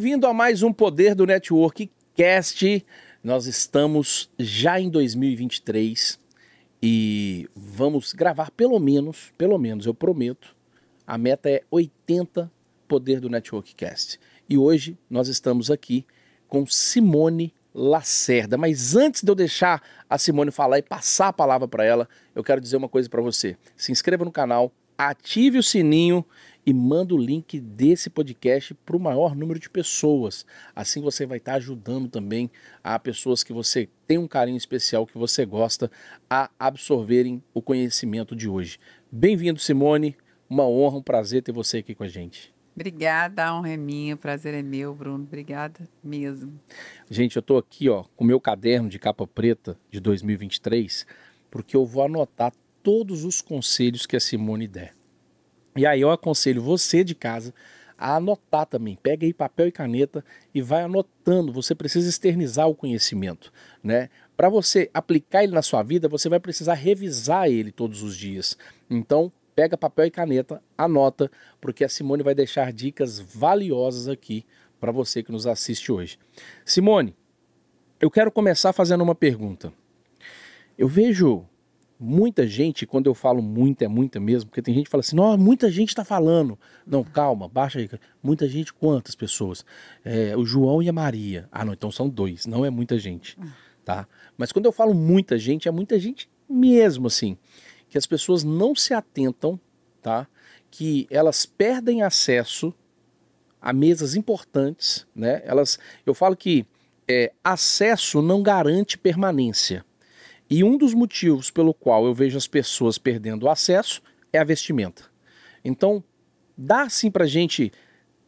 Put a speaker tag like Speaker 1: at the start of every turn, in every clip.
Speaker 1: Bem-vindo a mais um Poder do Network Cast. Nós estamos já em 2023 e vamos gravar pelo menos, pelo menos, eu prometo, a meta é 80 Poder do Network Cast. E hoje nós estamos aqui com Simone Lacerda. Mas antes de eu deixar a Simone falar e passar a palavra para ela, eu quero dizer uma coisa para você. Se inscreva no canal, ative o sininho e manda o link desse podcast para o maior número de pessoas. Assim você vai estar tá ajudando também a pessoas que você tem um carinho especial, que você gosta, a absorverem o conhecimento de hoje. Bem-vindo, Simone. Uma honra, um prazer ter você aqui com a gente.
Speaker 2: Obrigada, a honra é minha, o prazer é meu, Bruno. Obrigada mesmo.
Speaker 1: Gente, eu estou aqui ó, com o meu caderno de capa preta de 2023, porque eu vou anotar todos os conselhos que a Simone der. E aí eu aconselho você de casa a anotar também. Pega aí papel e caneta e vai anotando. Você precisa externizar o conhecimento, né? Para você aplicar ele na sua vida, você vai precisar revisar ele todos os dias. Então, pega papel e caneta, anota, porque a Simone vai deixar dicas valiosas aqui para você que nos assiste hoje. Simone, eu quero começar fazendo uma pergunta. Eu vejo muita gente, quando eu falo muita, é muita mesmo, porque tem gente que fala assim, não, muita gente está falando. Não, calma, baixa aí. Muita gente, quantas pessoas? É, o João e a Maria. Ah, não, então são dois, não é muita gente, tá? Mas quando eu falo muita gente, é muita gente mesmo, assim, que as pessoas não se atentam, tá? Que elas perdem acesso a mesas importantes, né? Elas, eu falo que é, acesso não garante permanência. E um dos motivos pelo qual eu vejo as pessoas perdendo o acesso é a vestimenta. Então, dá assim pra gente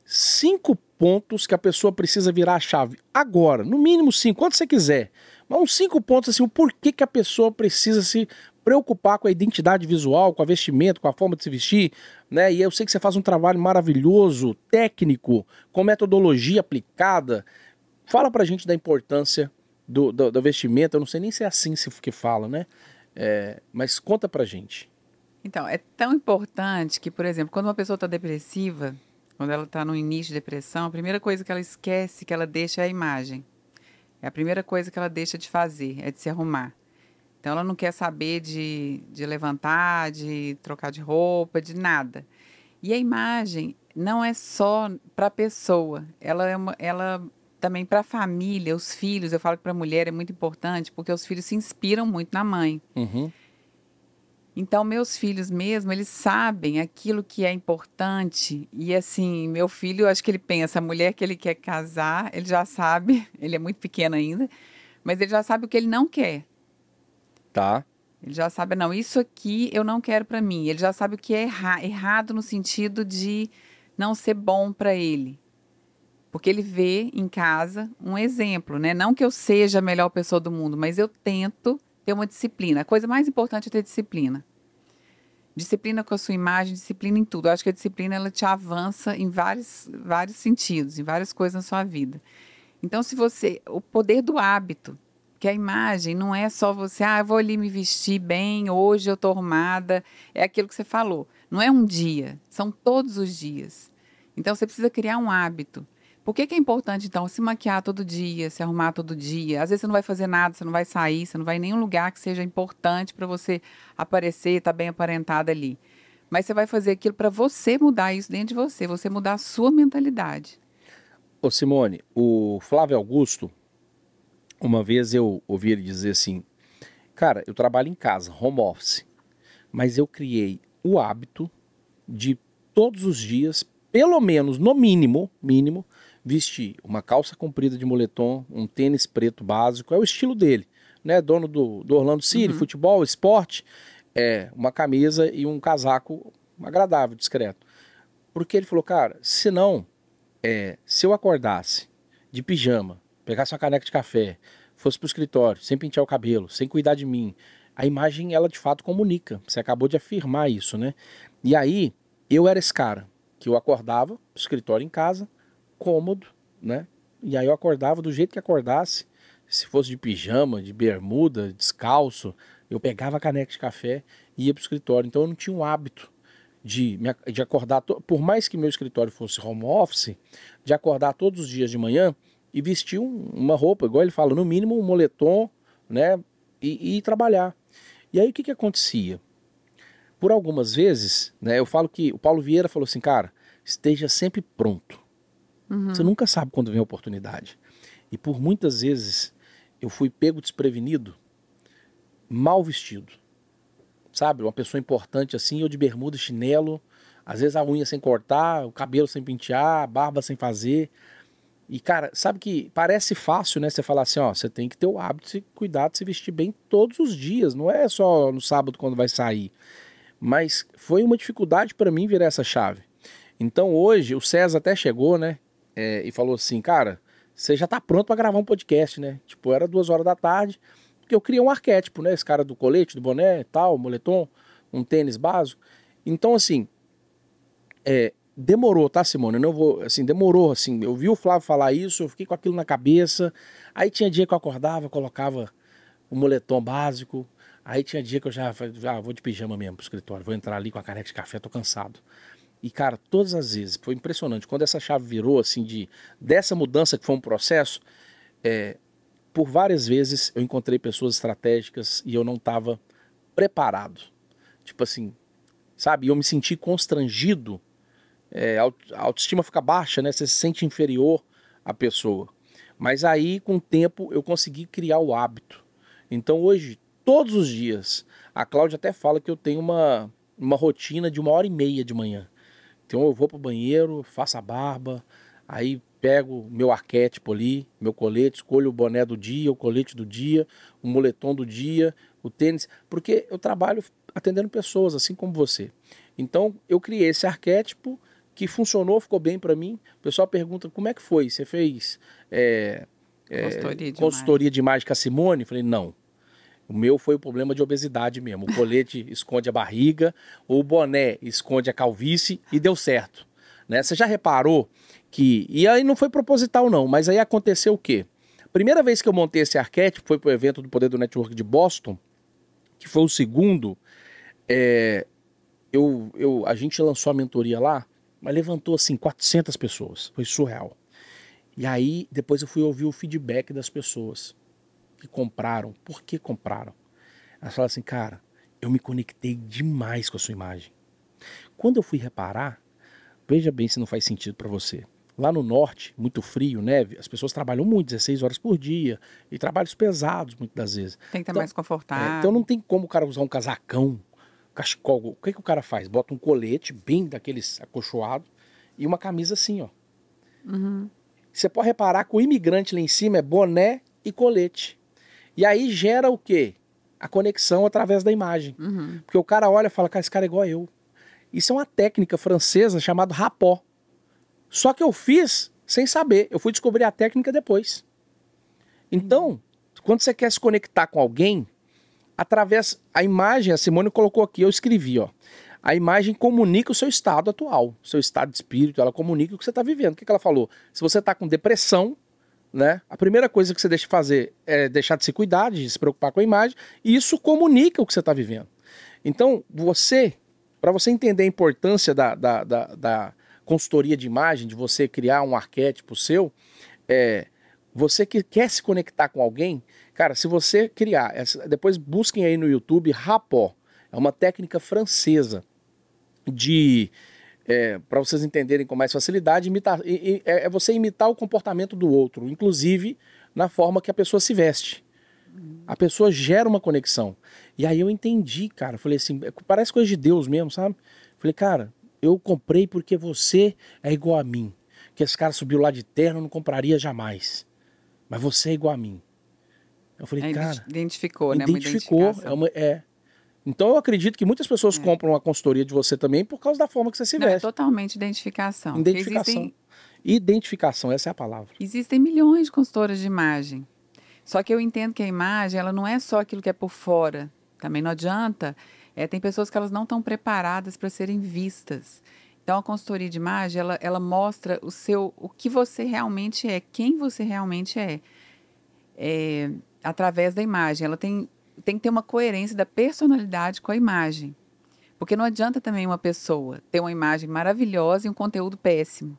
Speaker 1: cinco pontos que a pessoa precisa virar a chave agora, no mínimo cinco, quanto você quiser. Mas uns cinco pontos assim, o porquê que a pessoa precisa se preocupar com a identidade visual, com a vestimenta, com a forma de se vestir, né? E eu sei que você faz um trabalho maravilhoso, técnico, com metodologia aplicada. Fala pra gente da importância do, do, do vestimento, eu não sei nem se é assim se que fala, né? É, mas conta pra gente.
Speaker 2: Então, é tão importante que, por exemplo, quando uma pessoa está depressiva, quando ela está no início de depressão, a primeira coisa que ela esquece, que ela deixa é a imagem. É a primeira coisa que ela deixa de fazer, é de se arrumar. Então, ela não quer saber de, de levantar, de trocar de roupa, de nada. E a imagem não é só para a pessoa, ela, é uma, ela também para a família, os filhos, eu falo que para a mulher é muito importante, porque os filhos se inspiram muito na mãe.
Speaker 1: Uhum.
Speaker 2: Então, meus filhos mesmo, eles sabem aquilo que é importante. E assim, meu filho, eu acho que ele pensa, a mulher que ele quer casar, ele já sabe, ele é muito pequeno ainda, mas ele já sabe o que ele não quer.
Speaker 1: Tá.
Speaker 2: Ele já sabe, não, isso aqui eu não quero para mim. Ele já sabe o que é erra errado no sentido de não ser bom para ele. Porque ele vê em casa um exemplo, né? Não que eu seja a melhor pessoa do mundo, mas eu tento ter uma disciplina. A coisa mais importante é ter disciplina. Disciplina com a sua imagem, disciplina em tudo. Eu acho que a disciplina ela te avança em vários, vários sentidos, em várias coisas na sua vida. Então, se você. O poder do hábito, que a imagem não é só você, ah, eu vou ali me vestir bem, hoje eu estou arrumada. É aquilo que você falou. Não é um dia, são todos os dias. Então, você precisa criar um hábito. Por que, que é importante, então, se maquiar todo dia, se arrumar todo dia? Às vezes você não vai fazer nada, você não vai sair, você não vai em nenhum lugar que seja importante para você aparecer, estar tá bem aparentada ali. Mas você vai fazer aquilo para você mudar isso dentro de você, você mudar a sua mentalidade.
Speaker 1: Ô Simone, o Flávio Augusto, uma vez eu ouvi ele dizer assim: Cara, eu trabalho em casa, home office, mas eu criei o hábito de todos os dias, pelo menos, no mínimo, mínimo, vestir uma calça comprida de moletom, um tênis preto básico, é o estilo dele, né? Dono do, do Orlando City, uhum. futebol, esporte, é uma camisa e um casaco agradável, discreto. Porque ele falou, cara, se não, é, se eu acordasse de pijama, pegasse uma caneca de café, fosse pro escritório, sem pentear o cabelo, sem cuidar de mim, a imagem ela de fato comunica. Você acabou de afirmar isso, né? E aí eu era esse cara que eu acordava escritório em casa, cômodo, né? E aí eu acordava do jeito que acordasse, se fosse de pijama, de bermuda, descalço, eu pegava a caneca de café e ia pro escritório. Então eu não tinha um hábito. de, de acordar, por mais que meu escritório fosse home office, de acordar todos os dias de manhã e vestir um, uma roupa, igual ele fala, no mínimo um moletom, né? E, e trabalhar. E aí o que, que acontecia? Por algumas vezes, né? Eu falo que o Paulo Vieira falou assim, cara, esteja sempre pronto. Uhum. Você nunca sabe quando vem a oportunidade. E por muitas vezes eu fui pego desprevenido, mal vestido. Sabe? Uma pessoa importante assim, eu de bermuda, chinelo, às vezes a unha sem cortar, o cabelo sem pentear, a barba sem fazer. E, cara, sabe que parece fácil, né? Você falar assim, ó, você tem que ter o hábito de cuidar de se vestir bem todos os dias, não é só no sábado quando vai sair. Mas foi uma dificuldade para mim virar essa chave. Então hoje, o César até chegou, né? É, e falou assim, cara, você já tá pronto para gravar um podcast, né? Tipo, era duas horas da tarde, porque eu criei um arquétipo, né? Esse cara do colete, do boné, tal, moletom, um tênis básico. Então, assim, é, demorou, tá, Simone? Eu não vou, assim, demorou, assim. Eu vi o Flávio falar isso, eu fiquei com aquilo na cabeça. Aí tinha dia que eu acordava, colocava o moletom básico. Aí tinha dia que eu já, já ah, vou de pijama mesmo pro escritório, vou entrar ali com a caneca de café, tô cansado. E, cara, todas as vezes, foi impressionante. Quando essa chave virou, assim, de dessa mudança que foi um processo, é, por várias vezes eu encontrei pessoas estratégicas e eu não estava preparado. Tipo assim, sabe? Eu me senti constrangido é, a autoestima fica baixa, né? Você se sente inferior à pessoa. Mas aí, com o tempo, eu consegui criar o hábito. Então, hoje, todos os dias, a Cláudia até fala que eu tenho uma, uma rotina de uma hora e meia de manhã. Então, eu vou para o banheiro, faço a barba, aí pego meu arquétipo ali, meu colete, escolho o boné do dia, o colete do dia, o moletom do dia, o tênis, porque eu trabalho atendendo pessoas, assim como você. Então, eu criei esse arquétipo que funcionou, ficou bem para mim. O pessoal pergunta como é que foi? Você fez é, é, consultoria, de, consultoria de imagem com a Simone? Eu falei, não. O meu foi o problema de obesidade mesmo. O colete esconde a barriga, o boné esconde a calvície e deu certo. Né? Você já reparou que. E aí não foi proposital, não, mas aí aconteceu o quê? Primeira vez que eu montei esse arquétipo foi para o evento do Poder do Network de Boston, que foi o segundo. É, eu, eu, a gente lançou a mentoria lá mas levantou assim 400 pessoas. Foi surreal. E aí depois eu fui ouvir o feedback das pessoas que compraram. Por que compraram? Elas falaram assim, cara, eu me conectei demais com a sua imagem. Quando eu fui reparar, veja bem se não faz sentido para você. Lá no norte, muito frio, neve, as pessoas trabalham muito, 16 horas por dia, e trabalhos pesados muitas das vezes.
Speaker 2: Tem que estar então, mais confortável.
Speaker 1: É, então não tem como o cara usar um casacão cachecol. O que, que o cara faz? Bota um colete bem daqueles acolchoado e uma camisa assim, ó. Uhum. Você pode reparar que o imigrante lá em cima é boné e colete. E aí gera o quê? A conexão através da imagem. Uhum. Porque o cara olha e fala, cara, esse cara é igual eu. Isso é uma técnica francesa chamada rapó. Só que eu fiz sem saber. Eu fui descobrir a técnica depois. Então, quando você quer se conectar com alguém, através a imagem, a Simone colocou aqui, eu escrevi, ó. A imagem comunica o seu estado atual, o seu estado de espírito, ela comunica o que você está vivendo. O que, que ela falou? Se você está com depressão, né? A primeira coisa que você deixa de fazer é deixar de se cuidar, de se preocupar com a imagem, e isso comunica o que você está vivendo. Então, você, para você entender a importância da, da, da, da, consultoria de imagem, de você criar um arquétipo seu, é, você que quer se conectar com alguém, Cara, se você criar, depois busquem aí no YouTube rapó. É uma técnica francesa de é, para vocês entenderem com mais facilidade, imitar, é, é você imitar o comportamento do outro, inclusive na forma que a pessoa se veste. A pessoa gera uma conexão. E aí eu entendi, cara. Falei assim, é, parece coisa de Deus mesmo, sabe? Falei, cara, eu comprei porque você é igual a mim. Que esse cara subiu lá de terno, eu não compraria jamais. Mas você é igual a mim. Eu falei, cara.
Speaker 2: Identificou,
Speaker 1: né? Identificou. É, uma, é. Então eu acredito que muitas pessoas é. compram a consultoria de você também por causa da forma que você se Não, veste.
Speaker 2: É totalmente identificação.
Speaker 1: Identificação. Existem... Identificação, essa é a palavra.
Speaker 2: Existem milhões de consultoras de imagem. Só que eu entendo que a imagem, ela não é só aquilo que é por fora. Também não adianta. É, tem pessoas que elas não estão preparadas para serem vistas. Então a consultoria de imagem, ela, ela mostra o seu, o que você realmente é, quem você realmente é. é através da imagem. Ela tem, tem que ter uma coerência da personalidade com a imagem. Porque não adianta também uma pessoa ter uma imagem maravilhosa e um conteúdo péssimo.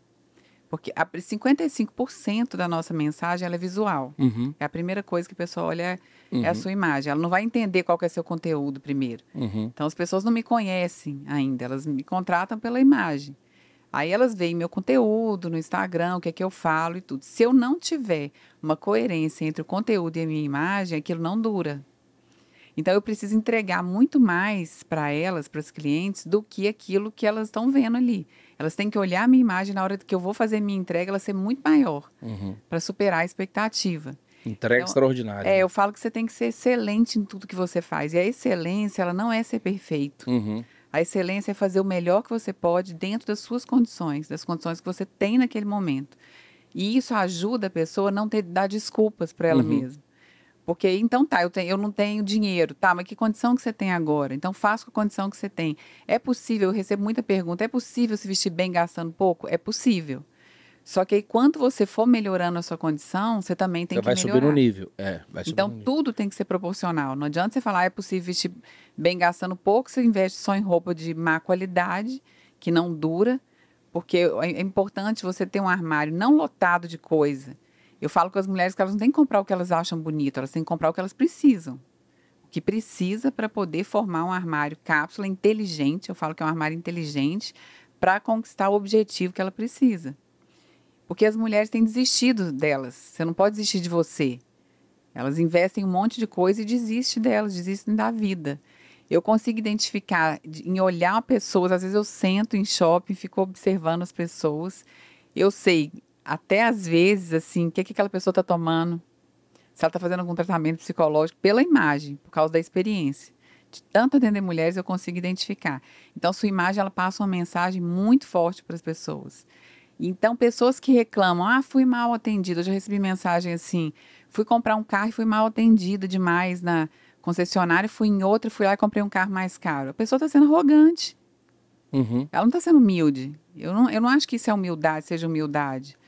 Speaker 2: Porque a 55% da nossa mensagem é visual.
Speaker 1: Uhum,
Speaker 2: É a primeira coisa que a pessoa olha é
Speaker 1: uhum,
Speaker 2: a sua imagem. Ela não vai entender qual que é seu conteúdo primeiro.
Speaker 1: uhum.
Speaker 2: Então as pessoas não me conhecem ainda, elas me contratam pela imagem. Aí elas veem meu conteúdo no Instagram, o que é que eu falo e tudo. Se eu não tiver uma coerência entre o conteúdo e a minha imagem, aquilo não dura. Então eu preciso entregar muito mais para elas, para os clientes, do que aquilo que elas estão vendo ali. Elas têm que olhar a minha imagem na hora que eu vou fazer minha entrega, ela ser muito maior
Speaker 1: Uhum.
Speaker 2: para superar a expectativa.
Speaker 1: Entrega
Speaker 2: Então,
Speaker 1: extraordinária.
Speaker 2: É, eu falo que você tem que ser excelente em tudo que você faz. E a excelência, ela não é ser perfeito.
Speaker 1: Uhum,
Speaker 2: A excelência é fazer o melhor que você pode dentro das suas condições, das condições que você tem naquele momento. E isso ajuda a pessoa a não ter dar desculpas para ela
Speaker 1: Uhum.
Speaker 2: mesma. Porque então tá, eu, tenho, eu não tenho dinheiro, tá, mas que condição que você tem agora? Então faça com a condição que você tem. É possível, eu recebo muita pergunta, é possível se vestir bem gastando pouco? É possível. Só que aí, quando você for melhorando a sua condição, você também tem
Speaker 1: Você
Speaker 2: que
Speaker 1: vai
Speaker 2: melhorar.
Speaker 1: subir no nível. É, vai subir
Speaker 2: Então,
Speaker 1: no nível.
Speaker 2: tudo tem que ser proporcional. Não adianta você falar, "Ah, é possível vestir bem gastando pouco, você investe só em roupa de má qualidade, que não dura, porque é é importante você ter um armário não lotado de coisa. Eu falo com as mulheres que elas não têm que comprar o que elas acham bonito, elas têm que comprar o que elas precisam. O que precisa para poder formar um armário cápsula inteligente, eu falo que é um armário inteligente, para conquistar o objetivo que ela precisa. Porque as mulheres têm desistido delas. Você não pode desistir de você. Elas investem em um monte de coisa e desistem delas, desistem da vida. Eu consigo identificar de- em olhar pessoas, às vezes eu sento em shopping, fico observando as pessoas. Eu sei, até às vezes, assim, o que, que aquela pessoa está tomando. Se ela está fazendo algum tratamento psicológico pela imagem, por causa da experiência. De tanto atender mulheres, eu consigo identificar. Então, sua imagem, ela passa uma mensagem muito forte para as pessoas. Então, pessoas que reclamam, ah, fui mal atendida. Eu já recebi mensagem assim, fui comprar um carro e fui mal atendida demais na concessionária, fui em outra, fui lá e comprei um carro mais caro. A pessoa está sendo arrogante.
Speaker 1: Uhum.
Speaker 2: Ela não está sendo humilde. Eu não, eu não acho que isso é humildade, seja humildade.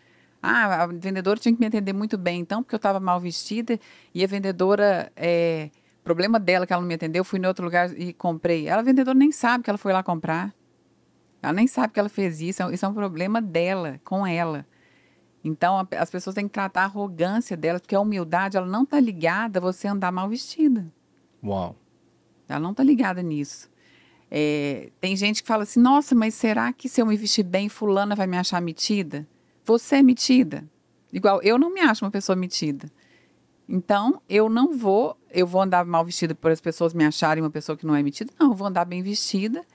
Speaker 2: Ah, a vendedora tinha que me atender muito bem, então, porque eu estava mal vestida e a vendedora, é, problema dela que ela não me atendeu, fui em outro lugar e comprei. Ela, a vendedora, nem sabe que ela foi lá comprar. Ela nem sabe que ela fez isso. Isso é um problema dela, com ela. Então, a- as pessoas têm que tratar a arrogância dela, porque a humildade, ela não está ligada a você andar mal vestida.
Speaker 1: Uau.
Speaker 2: Ela não está ligada nisso. É, tem gente que fala assim: nossa, mas será que se eu me vestir bem, Fulana vai me achar metida? Você é metida. Igual, eu não me acho uma pessoa metida. Então, eu não vou, eu vou andar mal vestida por as pessoas me acharem uma pessoa que não é metida. Não, eu vou andar bem vestida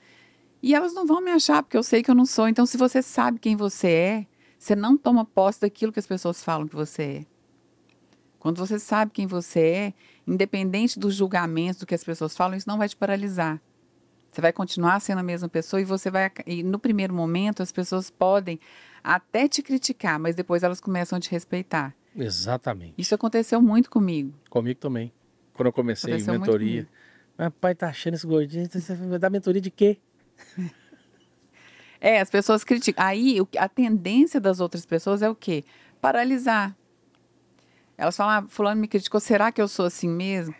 Speaker 2: e elas não vão me achar, porque eu sei que eu não sou. Então, se você sabe quem você é, você não toma posse daquilo que as pessoas falam que você é. Quando você sabe quem você é, independente dos julgamentos do que as pessoas falam, isso não vai te paralisar. Você vai continuar sendo a mesma pessoa e você vai. E no primeiro momento, as pessoas podem até te criticar, mas depois elas começam a te respeitar.
Speaker 1: Exatamente.
Speaker 2: Isso aconteceu muito comigo.
Speaker 1: Comigo também. Quando eu comecei
Speaker 2: Aconteceu muito
Speaker 1: mentoria. Meu pai tá achando esse gordinho. Você vai dar mentoria de quê?
Speaker 2: É, as pessoas criticam. Aí, a tendência das outras pessoas é o quê? Paralisar. Elas falam, ah, fulano me criticou, será que eu sou assim mesmo?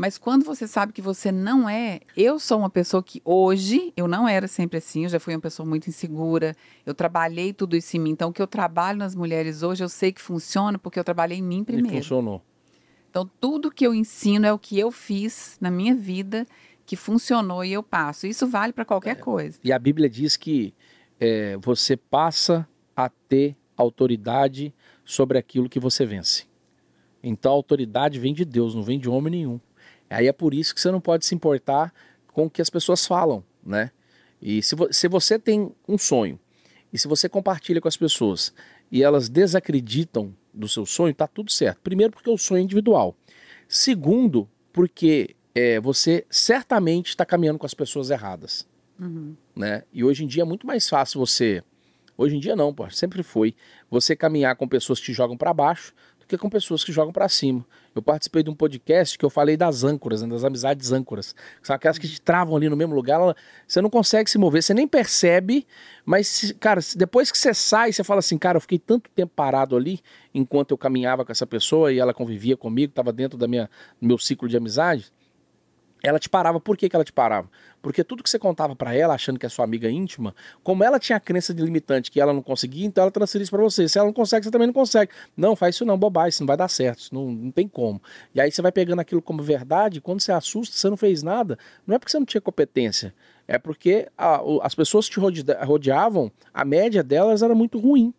Speaker 2: Mas quando você sabe que você não é, eu sou uma pessoa que hoje, eu não era sempre assim, eu já fui uma pessoa muito insegura, eu trabalhei tudo isso em mim. Então, o que eu trabalho nas mulheres hoje, eu sei que funciona porque eu trabalhei em mim
Speaker 1: E
Speaker 2: primeiro.
Speaker 1: funcionou.
Speaker 2: Então, tudo que eu ensino é o que eu fiz na minha vida, que funcionou e eu passo. Isso vale para qualquer coisa.
Speaker 1: E a Bíblia diz que é, você passa a ter autoridade sobre aquilo que você vence. Então a autoridade vem de Deus, não vem de homem nenhum. Aí é por isso que você não pode se importar com o que as pessoas falam, né? E se, vo se você tem um sonho e se você compartilha com as pessoas e elas desacreditam do seu sonho, tá tudo certo. Primeiro porque o sonho é individual. Segundo, porque é, você certamente está caminhando com as pessoas erradas
Speaker 2: Uhum.
Speaker 1: né? E hoje em dia é muito mais fácil você. Hoje em dia não, pô, sempre foi. Você caminhar com pessoas que te jogam para baixo que com pessoas que jogam para cima. Eu participei de um podcast que eu falei das âncoras, né, das amizades âncoras. São aquelas que te travam ali no mesmo lugar, ela- você não consegue se mover, você nem percebe, mas, cara, depois que você sai, você fala assim, cara, eu fiquei tanto tempo parado ali enquanto eu caminhava com essa pessoa e ela convivia comigo, estava dentro da minha, do meu ciclo de amizade. Ela te parava. Por que, que ela te parava? Porque tudo que você contava para ela, achando que é sua amiga íntima, como ela tinha a crença limitante que ela não conseguia, então ela transferia isso para você. Se ela não consegue, você também não consegue. Não, faz isso não, bobagem, isso não vai dar certo, isso não, não tem como. E aí você vai pegando aquilo como verdade, quando você assusta, você não fez nada, não é porque você não tinha competência, é porque a, as pessoas que te rodeavam, a média delas era muito ruim,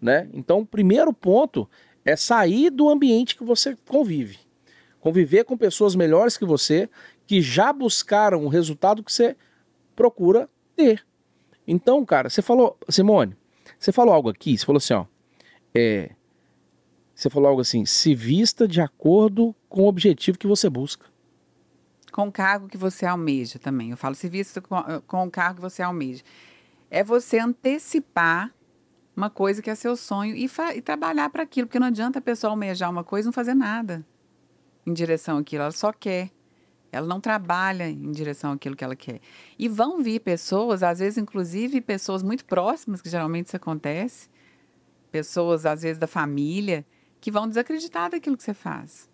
Speaker 1: né? Então, o primeiro ponto é sair do ambiente que você convive. Conviver com pessoas melhores que você, que já buscaram o resultado que você procura ter. Então, cara, você falou, Simone, você falou algo aqui, você falou assim, ó, é, você falou algo assim, se vista de acordo com o objetivo que você busca.
Speaker 2: Com o cargo que você almeja também. Eu falo, se vista com, com o cargo que você almeja. É você antecipar uma coisa que é seu sonho e, e trabalhar para aquilo, porque não adianta a pessoa almejar uma coisa e não fazer nada em direção àquilo, ela só quer. Ela não trabalha em direção àquilo que ela quer. E vão vir pessoas, às vezes, inclusive, pessoas muito próximas, que geralmente isso acontece, pessoas, às vezes, da família, que vão desacreditar daquilo que você faz.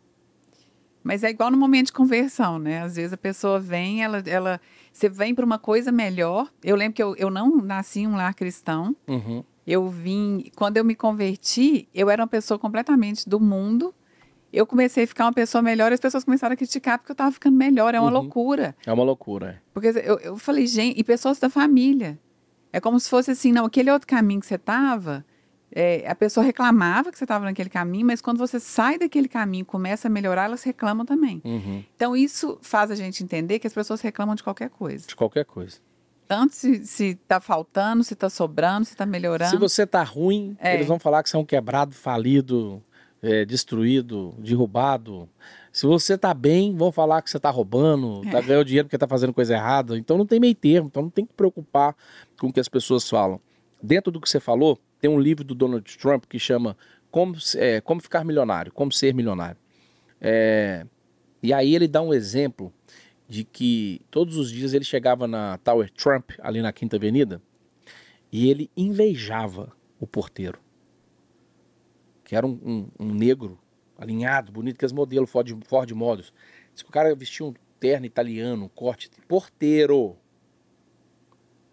Speaker 2: Mas é igual no momento de conversão, né? Às vezes a pessoa vem, ela, ela você vem para uma coisa melhor. Eu lembro que eu, eu não nasci em um lar cristão. Uhum. Eu vim, quando eu me converti, eu era uma pessoa completamente do mundo eu comecei a ficar uma pessoa melhor e as pessoas começaram a criticar porque eu estava ficando melhor. É uma uhum. loucura.
Speaker 1: É uma loucura. É.
Speaker 2: Porque eu, eu falei, gente, e pessoas da família. É como se fosse assim, não, aquele outro caminho que você estava, é, a pessoa reclamava que você estava naquele caminho, mas quando você sai daquele caminho começa a melhorar, elas reclamam também. Uhum. Então isso faz a gente entender que as pessoas reclamam de qualquer coisa.
Speaker 1: De qualquer coisa.
Speaker 2: Tanto se, se tá faltando, se está sobrando, se está melhorando.
Speaker 1: Se você tá ruim, é. eles vão falar que você é um quebrado, falido, é, destruído, derrubado. Se você tá bem, vão falar que você tá roubando, tá é. ganhando dinheiro porque tá fazendo coisa errada. Então não tem meio termo, então não tem que preocupar com o que as pessoas falam. Dentro do que você falou, tem um livro do Donald Trump que chama Como, é, Como Ficar Milionário, Como Ser Milionário. É, e aí ele dá um exemplo de que todos os dias ele chegava na Tower Trump, ali na Quinta Avenida, e ele invejava o porteiro que era um, um, um negro alinhado, bonito, que as modelos Ford, Ford Models. Diz que o cara vestia um terno italiano, um corte porteiro.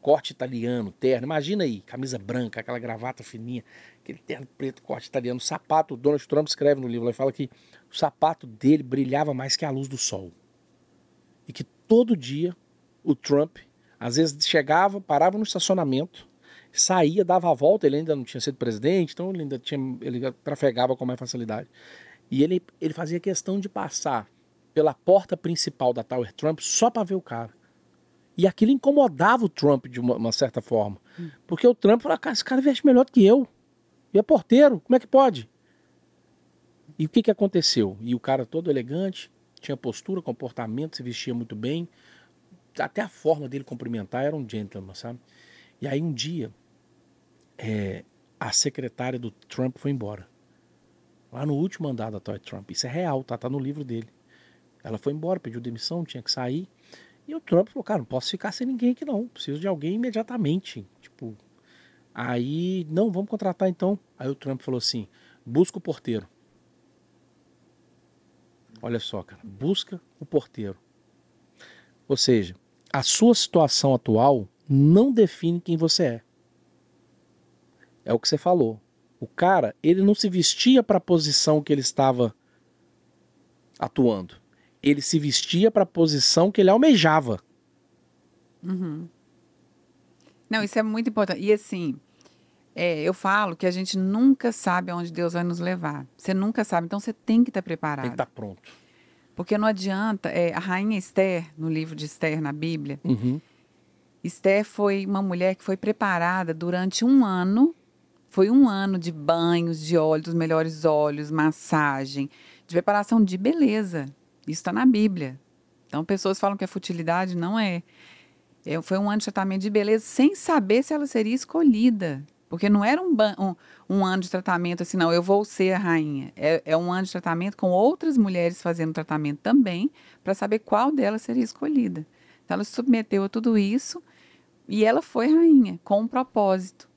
Speaker 1: Corte italiano, terno. Imagina aí, camisa branca, aquela gravata fininha, aquele terno preto, corte italiano, sapato. O Donald Trump escreve no livro, ele fala que o sapato dele brilhava mais que a luz do sol. E que todo dia o Trump, às vezes chegava, parava no estacionamento, saía, dava a volta, ele ainda não tinha sido presidente, então ele ainda tinha, ele trafegava com mais facilidade. E ele, ele fazia questão de passar pela porta principal da Tower Trump só para ver o cara. E aquilo incomodava o Trump de uma, uma certa forma. Hum. Porque o Trump falava, cara, esse cara veste melhor do que eu. E é porteiro, como é que pode? E o que, que aconteceu? E o cara todo elegante, tinha postura, comportamento, se vestia muito bem. Até a forma dele cumprimentar era um gentleman, sabe? E aí um dia, é, a secretária do Trump foi embora. Lá no último andar da Toy Trump. Isso é real, tá? Tá no livro dele. Ela foi embora, pediu demissão, tinha que sair. E o Trump falou, cara, não posso ficar sem ninguém aqui não. Preciso de alguém imediatamente. Tipo, aí, não, vamos contratar então. Aí o Trump falou assim, busca o porteiro. Olha só, cara, busca o porteiro. Ou seja, a sua situação atual não define quem você é. É o que você falou. O cara, ele não se vestia para a posição que ele estava atuando. Ele se vestia para a posição que ele almejava.
Speaker 2: Uhum. Não, isso é muito importante. E assim, é, eu falo que a gente nunca sabe aonde Deus vai nos levar. Você nunca sabe, então você tem que estar preparado. Tem
Speaker 1: que estar pronto.
Speaker 2: Porque não adianta. É, a rainha Esther, no livro de Esther na Bíblia, uhum. Esther foi uma mulher que foi preparada durante um ano foi um ano de banhos, de óleo, dos melhores óleos, massagem, de preparação de beleza. Isso está na Bíblia. Então, pessoas falam que é futilidade, não é. é. Foi um ano de tratamento de beleza sem saber se ela seria escolhida. Porque não era um, um, um, ano de tratamento assim, não, eu vou ser a rainha. É, é um ano de tratamento com outras mulheres fazendo tratamento também, para saber qual delas seria escolhida. Então, ela se submeteu a tudo isso e ela foi rainha, com um propósito.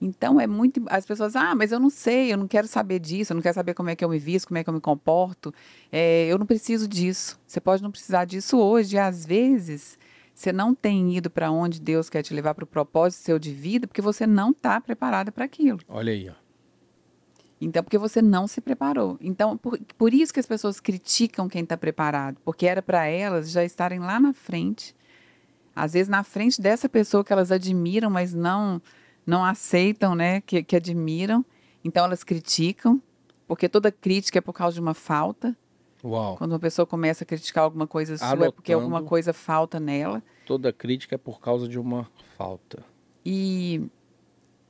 Speaker 2: Então é muito. As pessoas, ah, mas eu não sei, eu não quero saber disso, eu não quero saber como é que eu me visto, como é que eu me comporto. É, eu não preciso disso. Você pode não precisar disso hoje. E às vezes você não tem ido para onde Deus quer te levar para o propósito seu de vida, porque você não está preparada para aquilo.
Speaker 1: Olha aí, ó.
Speaker 2: Então, porque você não se preparou. Então, por, por isso que as pessoas criticam quem está preparado, porque era para elas já estarem lá na frente, às vezes na frente dessa pessoa que elas admiram, mas não não aceitam, né, que, que admiram. Então elas criticam, porque toda crítica é por causa de uma falta.
Speaker 1: Uau.
Speaker 2: Quando uma pessoa começa a criticar alguma coisa sua, é porque alguma coisa falta nela.
Speaker 1: Toda crítica é por causa de uma falta.
Speaker 2: E,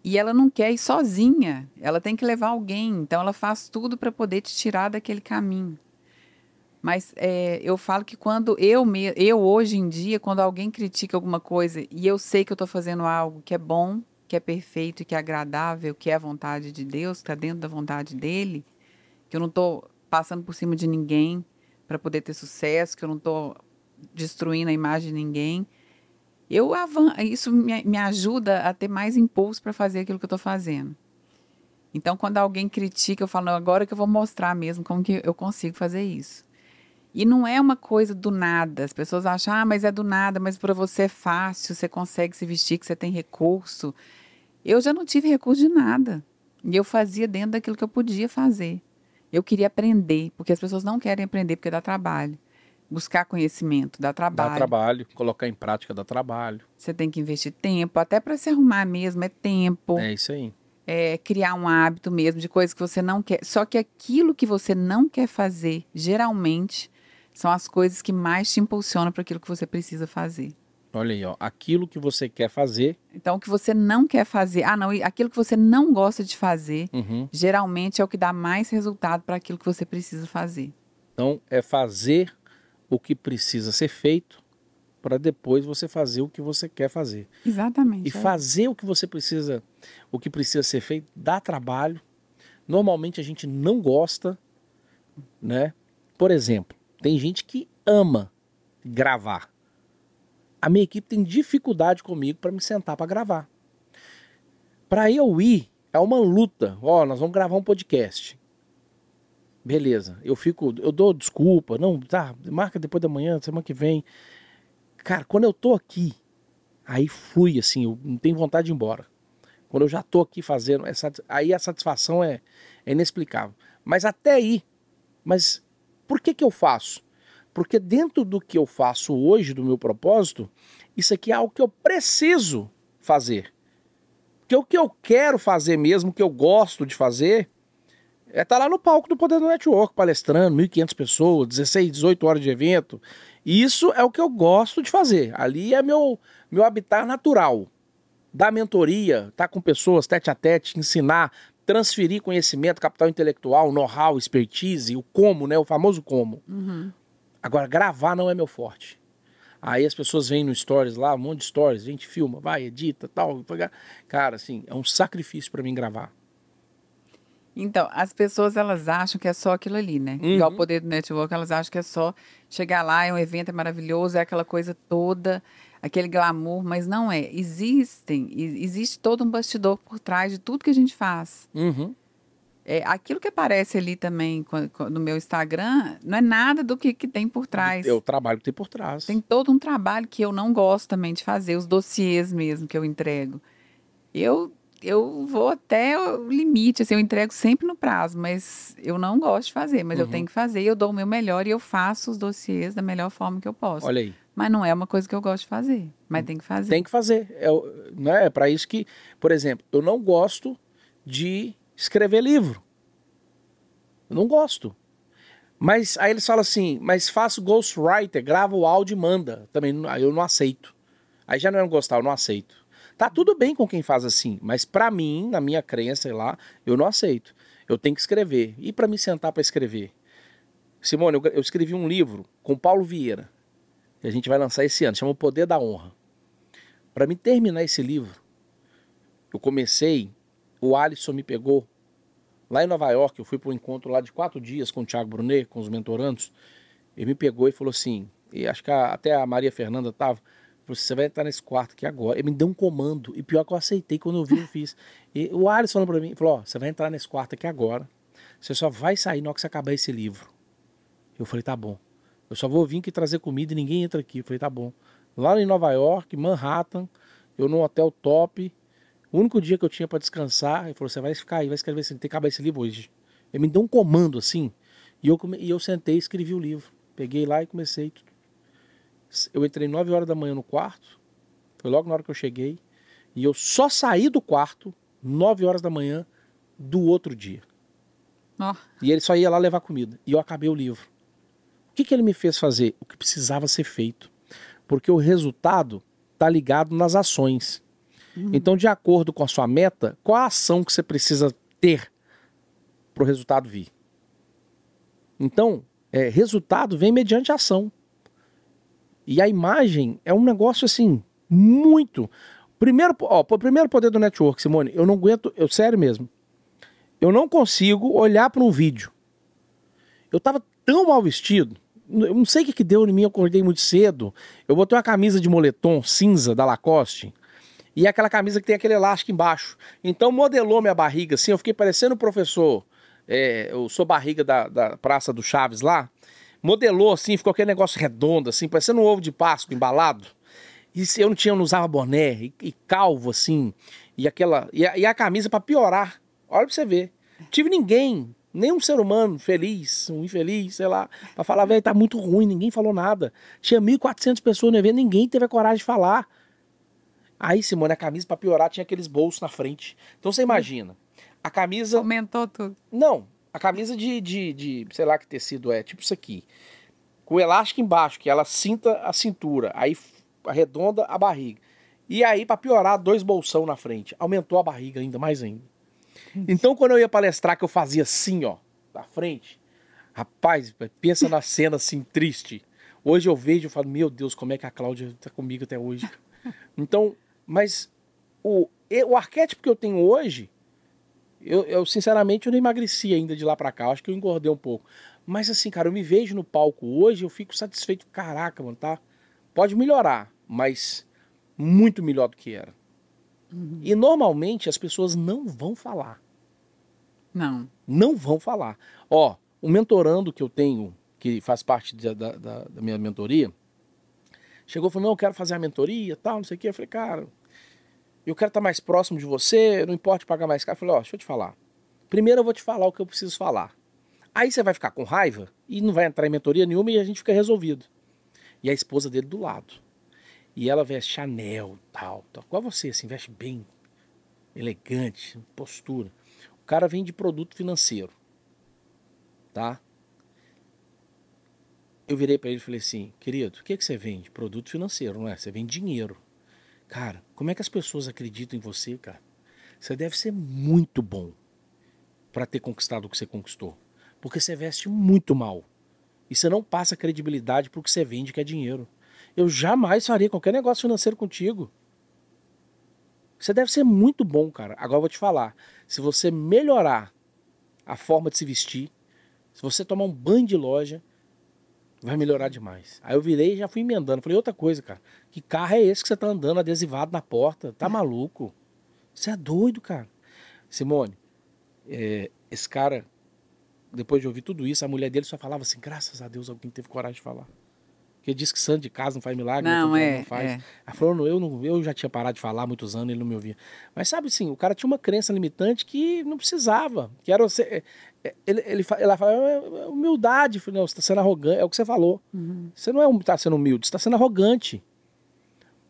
Speaker 2: e ela não quer ir sozinha. Ela tem que levar alguém. Então ela faz tudo para poder te tirar daquele caminho. Mas é, eu falo que quando eu, me, eu, hoje em dia, quando alguém critica alguma coisa e eu sei que eu estou fazendo algo que é bom, que é perfeito, que é agradável, que é a vontade de Deus, que está dentro da vontade dele, que eu não estou passando por cima de ninguém para poder ter sucesso, que eu não estou destruindo a imagem de ninguém. Eu avan isso me, me ajuda a ter mais impulso para fazer aquilo que eu estou fazendo. Então, quando alguém critica, eu falo, agora que eu vou mostrar mesmo como que eu consigo fazer isso. E não é uma coisa do nada. As pessoas acham, ah, mas é do nada, mas para você é fácil, você consegue se vestir, que você tem recurso. Eu já não tive recurso de nada. E eu fazia dentro daquilo que eu podia fazer. Eu queria aprender, porque as pessoas não querem aprender porque dá trabalho. Buscar conhecimento dá trabalho.
Speaker 1: Dá trabalho, colocar em prática dá trabalho.
Speaker 2: Você tem que investir tempo, até para se arrumar mesmo é tempo.
Speaker 1: É isso aí.
Speaker 2: É, criar um hábito mesmo de coisas que você não quer. Só que aquilo que você não quer fazer, geralmente, são as coisas que mais te impulsionam para aquilo que você precisa fazer.
Speaker 1: Olha aí, ó, aquilo que você quer fazer.
Speaker 2: Então, o que você não quer fazer, ah, não, aquilo que você não gosta de fazer, uhum. geralmente é o que dá mais resultado para aquilo que você precisa fazer.
Speaker 1: Então, é fazer o que precisa ser feito para depois você fazer o que você quer fazer.
Speaker 2: Exatamente.
Speaker 1: E é. fazer o que você precisa, o que precisa ser feito, dá trabalho. Normalmente a gente não gosta, né? Por exemplo, tem gente que ama gravar. A minha equipe tem dificuldade comigo para me sentar para gravar. Para eu ir, é uma luta. Ó, oh, nós vamos gravar um podcast. Beleza, eu fico, eu dou desculpa, não, tá, marca depois da manhã, semana que vem. Cara, quando eu tô aqui, aí fui assim, eu não tenho vontade de ir embora. Quando eu já tô aqui fazendo, essa, aí a satisfação é, é inexplicável. Mas até aí, mas por que, que eu faço? Porque dentro do que eu faço hoje, do meu propósito, isso aqui é algo que eu preciso fazer. Porque o que eu quero fazer mesmo, o que eu gosto de fazer, é estar tá lá no palco do Poder do Network, palestrando, 1.500 pessoas, 16, 18 horas de evento. Isso é o que eu gosto de fazer. Ali é meu, meu habitat natural. Dar mentoria, estar tá com pessoas tete a tete, ensinar, transferir conhecimento, capital intelectual, know-how, expertise, o como, né? O famoso como. Uhum. Agora, gravar não é meu forte. Aí as pessoas vêm no stories lá, um monte de stories, a gente filma, vai, edita, tal. Cara, assim, é um sacrifício para mim gravar.
Speaker 2: Então, as pessoas elas acham que é só aquilo ali, né? Uhum. Igual o poder do network, elas acham que é só chegar lá, é um evento é maravilhoso, é aquela coisa toda aquele glamour, mas não é. Existem, existe todo um bastidor por trás de tudo que a gente faz. Uhum. É, aquilo que aparece ali também no meu Instagram não é nada do que, que tem por trás.
Speaker 1: É o trabalho que tem por trás.
Speaker 2: Tem todo um trabalho que eu não gosto também de fazer, os dossiês mesmo que eu entrego. Eu eu vou até o limite, assim, eu entrego sempre no prazo, mas eu não gosto de fazer, mas uhum. eu tenho que fazer, eu dou o meu melhor e eu faço os dossiês da melhor forma que eu posso.
Speaker 1: Olha aí.
Speaker 2: Mas não é uma coisa que eu gosto de fazer. Mas tem que fazer.
Speaker 1: Tem que fazer. É, né? é para isso que, por exemplo, eu não gosto de escrever livro. Eu não gosto. Mas aí eles falam assim, mas faço ghostwriter, grava o áudio e manda. Também aí eu não aceito. Aí já não é gostar, eu não aceito. Tá tudo bem com quem faz assim, mas para mim, na minha crença, sei lá, eu não aceito. Eu tenho que escrever. E para me sentar para escrever? Simone, eu, eu escrevi um livro com Paulo Vieira que a gente vai lançar esse ano, chama O Poder da Honra. Para me terminar esse livro, eu comecei, o Alisson me pegou lá em Nova York, eu fui para um encontro lá de quatro dias com o Thiago Brunet, com os mentorandos, ele me pegou e falou assim, e acho que a, até a Maria Fernanda estava, você vai entrar nesse quarto aqui agora. Ele me deu um comando. E pior que eu aceitei quando eu vi, eu fiz. E o Alisson falou pra mim, falou, você vai entrar nesse quarto aqui agora. Você só vai sair na hora que você acabar esse livro. Eu falei, tá bom. Eu só vou vir aqui trazer comida e ninguém entra aqui. Eu falei, tá bom. Lá em Nova York, Manhattan, eu num hotel top. O único dia que eu tinha para descansar, ele falou, você vai ficar aí, vai escrever assim, tem que acabar esse livro hoje. Ele me deu um comando assim. E eu, e eu sentei e escrevi o livro. Peguei lá e comecei. Eu entrei 9 horas da manhã no quarto. Foi logo na hora que eu cheguei. E eu só saí do quarto 9 horas da manhã do outro dia.
Speaker 2: Oh.
Speaker 1: E ele só ia lá levar comida. E eu acabei o livro. O que, que ele me fez fazer? O que precisava ser feito. Porque o resultado está ligado nas ações. Uhum. Então, de acordo com a sua meta, qual a ação que você precisa ter para o resultado vir? Então, é, resultado vem mediante ação. E a imagem é um negócio assim, muito. Primeiro, ó, o primeiro poder do network, Simone, eu não aguento, eu sério mesmo. Eu não consigo olhar para um vídeo. Eu tava tão mal vestido, eu não sei o que, que deu em mim, eu acordei muito cedo. Eu botei uma camisa de moletom cinza da Lacoste e aquela camisa que tem aquele elástico embaixo. Então modelou minha barriga assim, eu fiquei parecendo o professor, é, eu sou barriga da, da Praça do Chaves lá. Modelou assim, ficou aquele negócio redondo, assim, parecendo um ovo de Páscoa embalado. E eu não tinha, eu não usava boné, e, e calvo assim, e aquela. E a, e a camisa para piorar. Olha pra você ver. Tive ninguém, nenhum ser humano feliz, um infeliz, sei lá, pra falar, velho, tá muito ruim, ninguém falou nada. Tinha 1.400 pessoas no evento, ninguém teve a coragem de falar. Aí, Simone, a camisa para piorar tinha aqueles bolsos na frente. Então você imagina, a camisa.
Speaker 2: Aumentou tudo.
Speaker 1: Não, a camisa de, de, de, sei lá que tecido é, tipo isso aqui. Com o elástico embaixo, que ela cinta a cintura, aí arredonda a barriga. E aí, para piorar, dois bolsão na frente. Aumentou a barriga ainda, mais ainda. Então, quando eu ia palestrar, que eu fazia assim, ó, na frente, rapaz, pensa na cena assim, triste. Hoje eu vejo e falo, meu Deus, como é que a Cláudia tá comigo até hoje? Então, mas o, o arquétipo que eu tenho hoje, eu, eu sinceramente eu não emagreci ainda de lá para cá, acho que eu engordei um pouco. Mas assim, cara, eu me vejo no palco hoje, eu fico satisfeito, caraca, mano, tá? Pode melhorar, mas muito melhor do que era. Uhum. E normalmente as pessoas não vão falar.
Speaker 2: Não.
Speaker 1: Não vão falar. Ó, o mentorando que eu tenho, que faz parte da, da, da minha mentoria, chegou e falou: Não, eu quero fazer a mentoria tal, não sei o quê. Eu falei: Cara, eu quero estar mais próximo de você, não importa pagar mais caro. Eu falei: Ó, deixa eu te falar. Primeiro eu vou te falar o que eu preciso falar. Aí você vai ficar com raiva e não vai entrar em mentoria nenhuma e a gente fica resolvido. E a esposa dele do lado. E ela veste Chanel, tal, tal. Igual você, assim, veste bem, elegante, postura. Cara vende produto financeiro. Tá? Eu virei para ele e falei assim, querido, o que, é que você vende? Produto financeiro, não é? Você vende dinheiro. Cara, como é que as pessoas acreditam em você, cara? Você deve ser muito bom para ter conquistado o que você conquistou. Porque você veste muito mal. E você não passa credibilidade pro que você vende, que é dinheiro. Eu jamais faria qualquer negócio financeiro contigo. Você deve ser muito bom, cara. Agora eu vou te falar. Se você melhorar a forma de se vestir, se você tomar um banho de loja, vai melhorar demais. Aí eu virei e já fui emendando. Falei, outra coisa, cara. Que carro é esse que você tá andando adesivado na porta? Tá maluco? Você é doido, cara. Simone, é, esse cara, depois de ouvir tudo isso, a mulher dele só falava assim, graças a Deus alguém teve coragem de falar. Porque diz que santo de casa não faz milagre,
Speaker 2: não, é, não faz. É.
Speaker 1: Ela falou, eu, não, eu já tinha parado de falar há muitos anos, ele não me ouvia. Mas sabe assim, o cara tinha uma crença limitante que não precisava. Que era você. É, é, ele, ele, ela fala, é humildade, não, você está sendo arrogante, é o que você falou. Uhum. Você não é tá sendo humilde, você está sendo arrogante.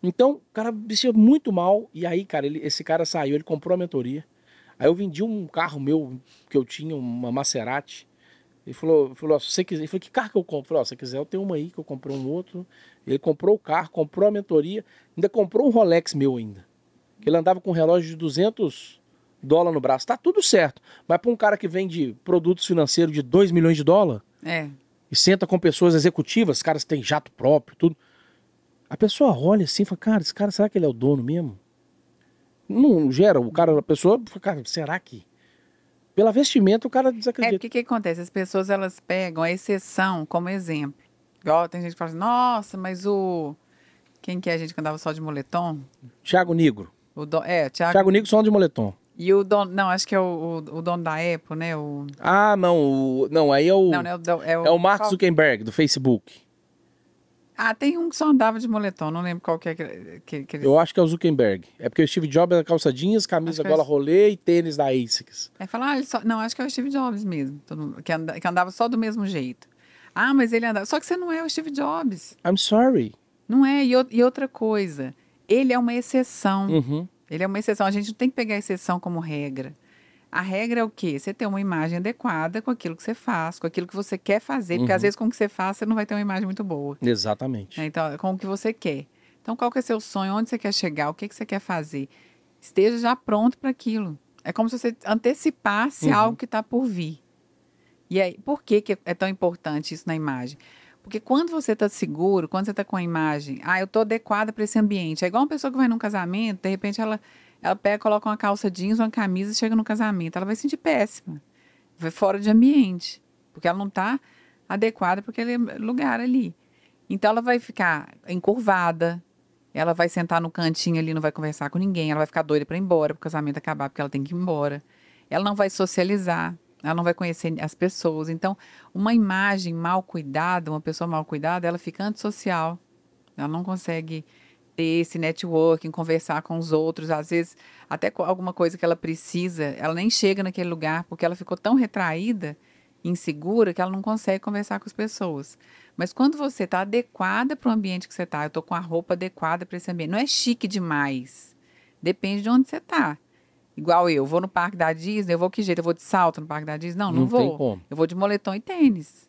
Speaker 1: Então, o cara vestia muito mal. E aí, cara, ele, esse cara saiu, ele comprou a mentoria. Aí eu vendi um carro meu que eu tinha, uma Maserati. Ele falou, falou se você quiser, ele falou, que carro que eu compro? Falei, se você quiser, eu tenho uma aí que eu comprei um outro. Ele comprou o carro, comprou a mentoria, ainda comprou um Rolex meu ainda. Ele andava com um relógio de 200 dólares no braço. Tá tudo certo. Mas para um cara que vende produtos financeiros de 2 milhões de dólares
Speaker 2: é.
Speaker 1: e senta com pessoas executivas, caras têm jato próprio, tudo. A pessoa olha assim e fala, cara, esse cara, será que ele é o dono mesmo? Não gera, o cara, a pessoa, cara, será que? Pela vestimenta, o cara desacredita.
Speaker 2: É, o que, acontece? As pessoas, elas pegam a exceção como exemplo. Igual tem gente que fala assim, nossa, mas o... Quem que é a gente que andava só de moletom?
Speaker 1: Thiago Negro.
Speaker 2: O do... É, Thiago...
Speaker 1: Thiago Negro só de moletom.
Speaker 2: E o dono, não, acho que é o, o, o dono da Apple, né? O...
Speaker 1: Ah, não, o... não, aí é o,
Speaker 2: Não, não é o, é o,
Speaker 1: é o Mark Zuckerberg, do Facebook.
Speaker 2: Ah, tem um que só andava de moletom, não lembro qual que é que, que, que.
Speaker 1: Eu acho que é o Zuckerberg. É porque o Steve Jobs era calça jeans, camisa
Speaker 2: é
Speaker 1: gola
Speaker 2: isso.
Speaker 1: rolê e tênis da ASICS.
Speaker 2: É falar, ah, só... Não, acho que é o Steve Jobs mesmo, que, anda- que andava só do mesmo jeito. Ah, mas ele andava... Só que você não é o Steve Jobs.
Speaker 1: I'm sorry.
Speaker 2: Não é, e, e outra coisa, ele é uma exceção.
Speaker 1: Uhum.
Speaker 2: Ele é uma exceção. A gente não tem que pegar a exceção como regra. A regra é o quê? Você ter uma imagem adequada com aquilo que você faz, com aquilo que você quer fazer, porque às vezes com o que você faz você não vai ter uma imagem muito boa.
Speaker 1: Exatamente.
Speaker 2: né? Então, com o que você quer. Então, qual que é seu sonho? Onde você quer chegar? O que, que você quer fazer? Esteja já pronto para aquilo. É como se você antecipasse
Speaker 1: Uhum.
Speaker 2: algo que está por vir. E aí, por que, que é tão importante isso na imagem? Porque quando você está seguro, quando você está com a imagem, ah, eu estou adequada para esse ambiente. É igual uma pessoa que vai num casamento, de repente ela, ela pega, coloca uma calça jeans, uma camisa e chega no casamento. Ela vai se sentir péssima. Vai fora de ambiente. Porque ela não está adequada para aquele lugar ali. Então ela vai ficar encurvada, ela vai sentar no cantinho ali, não vai conversar com ninguém, ela vai ficar doida para ir embora, para o casamento acabar, porque ela tem que ir embora. Ela não vai socializar, ela não vai conhecer as pessoas. Então, uma imagem mal cuidada, uma pessoa mal cuidada, ela fica antissocial. Ela não consegue ter esse networking, conversar com os outros, às vezes até com alguma coisa que ela precisa, ela nem chega naquele lugar porque ela ficou tão retraída, insegura, que ela não consegue conversar com as pessoas. Mas quando você está adequada para o ambiente que você está, eu estou com a roupa adequada para esse ambiente, não é chique demais. Depende de onde você está. Igual eu, vou no parque da Disney, eu vou que jeito? Eu vou de salto no parque da Disney? Não, não,
Speaker 1: Não
Speaker 2: vou. Eu vou de moletom e tênis.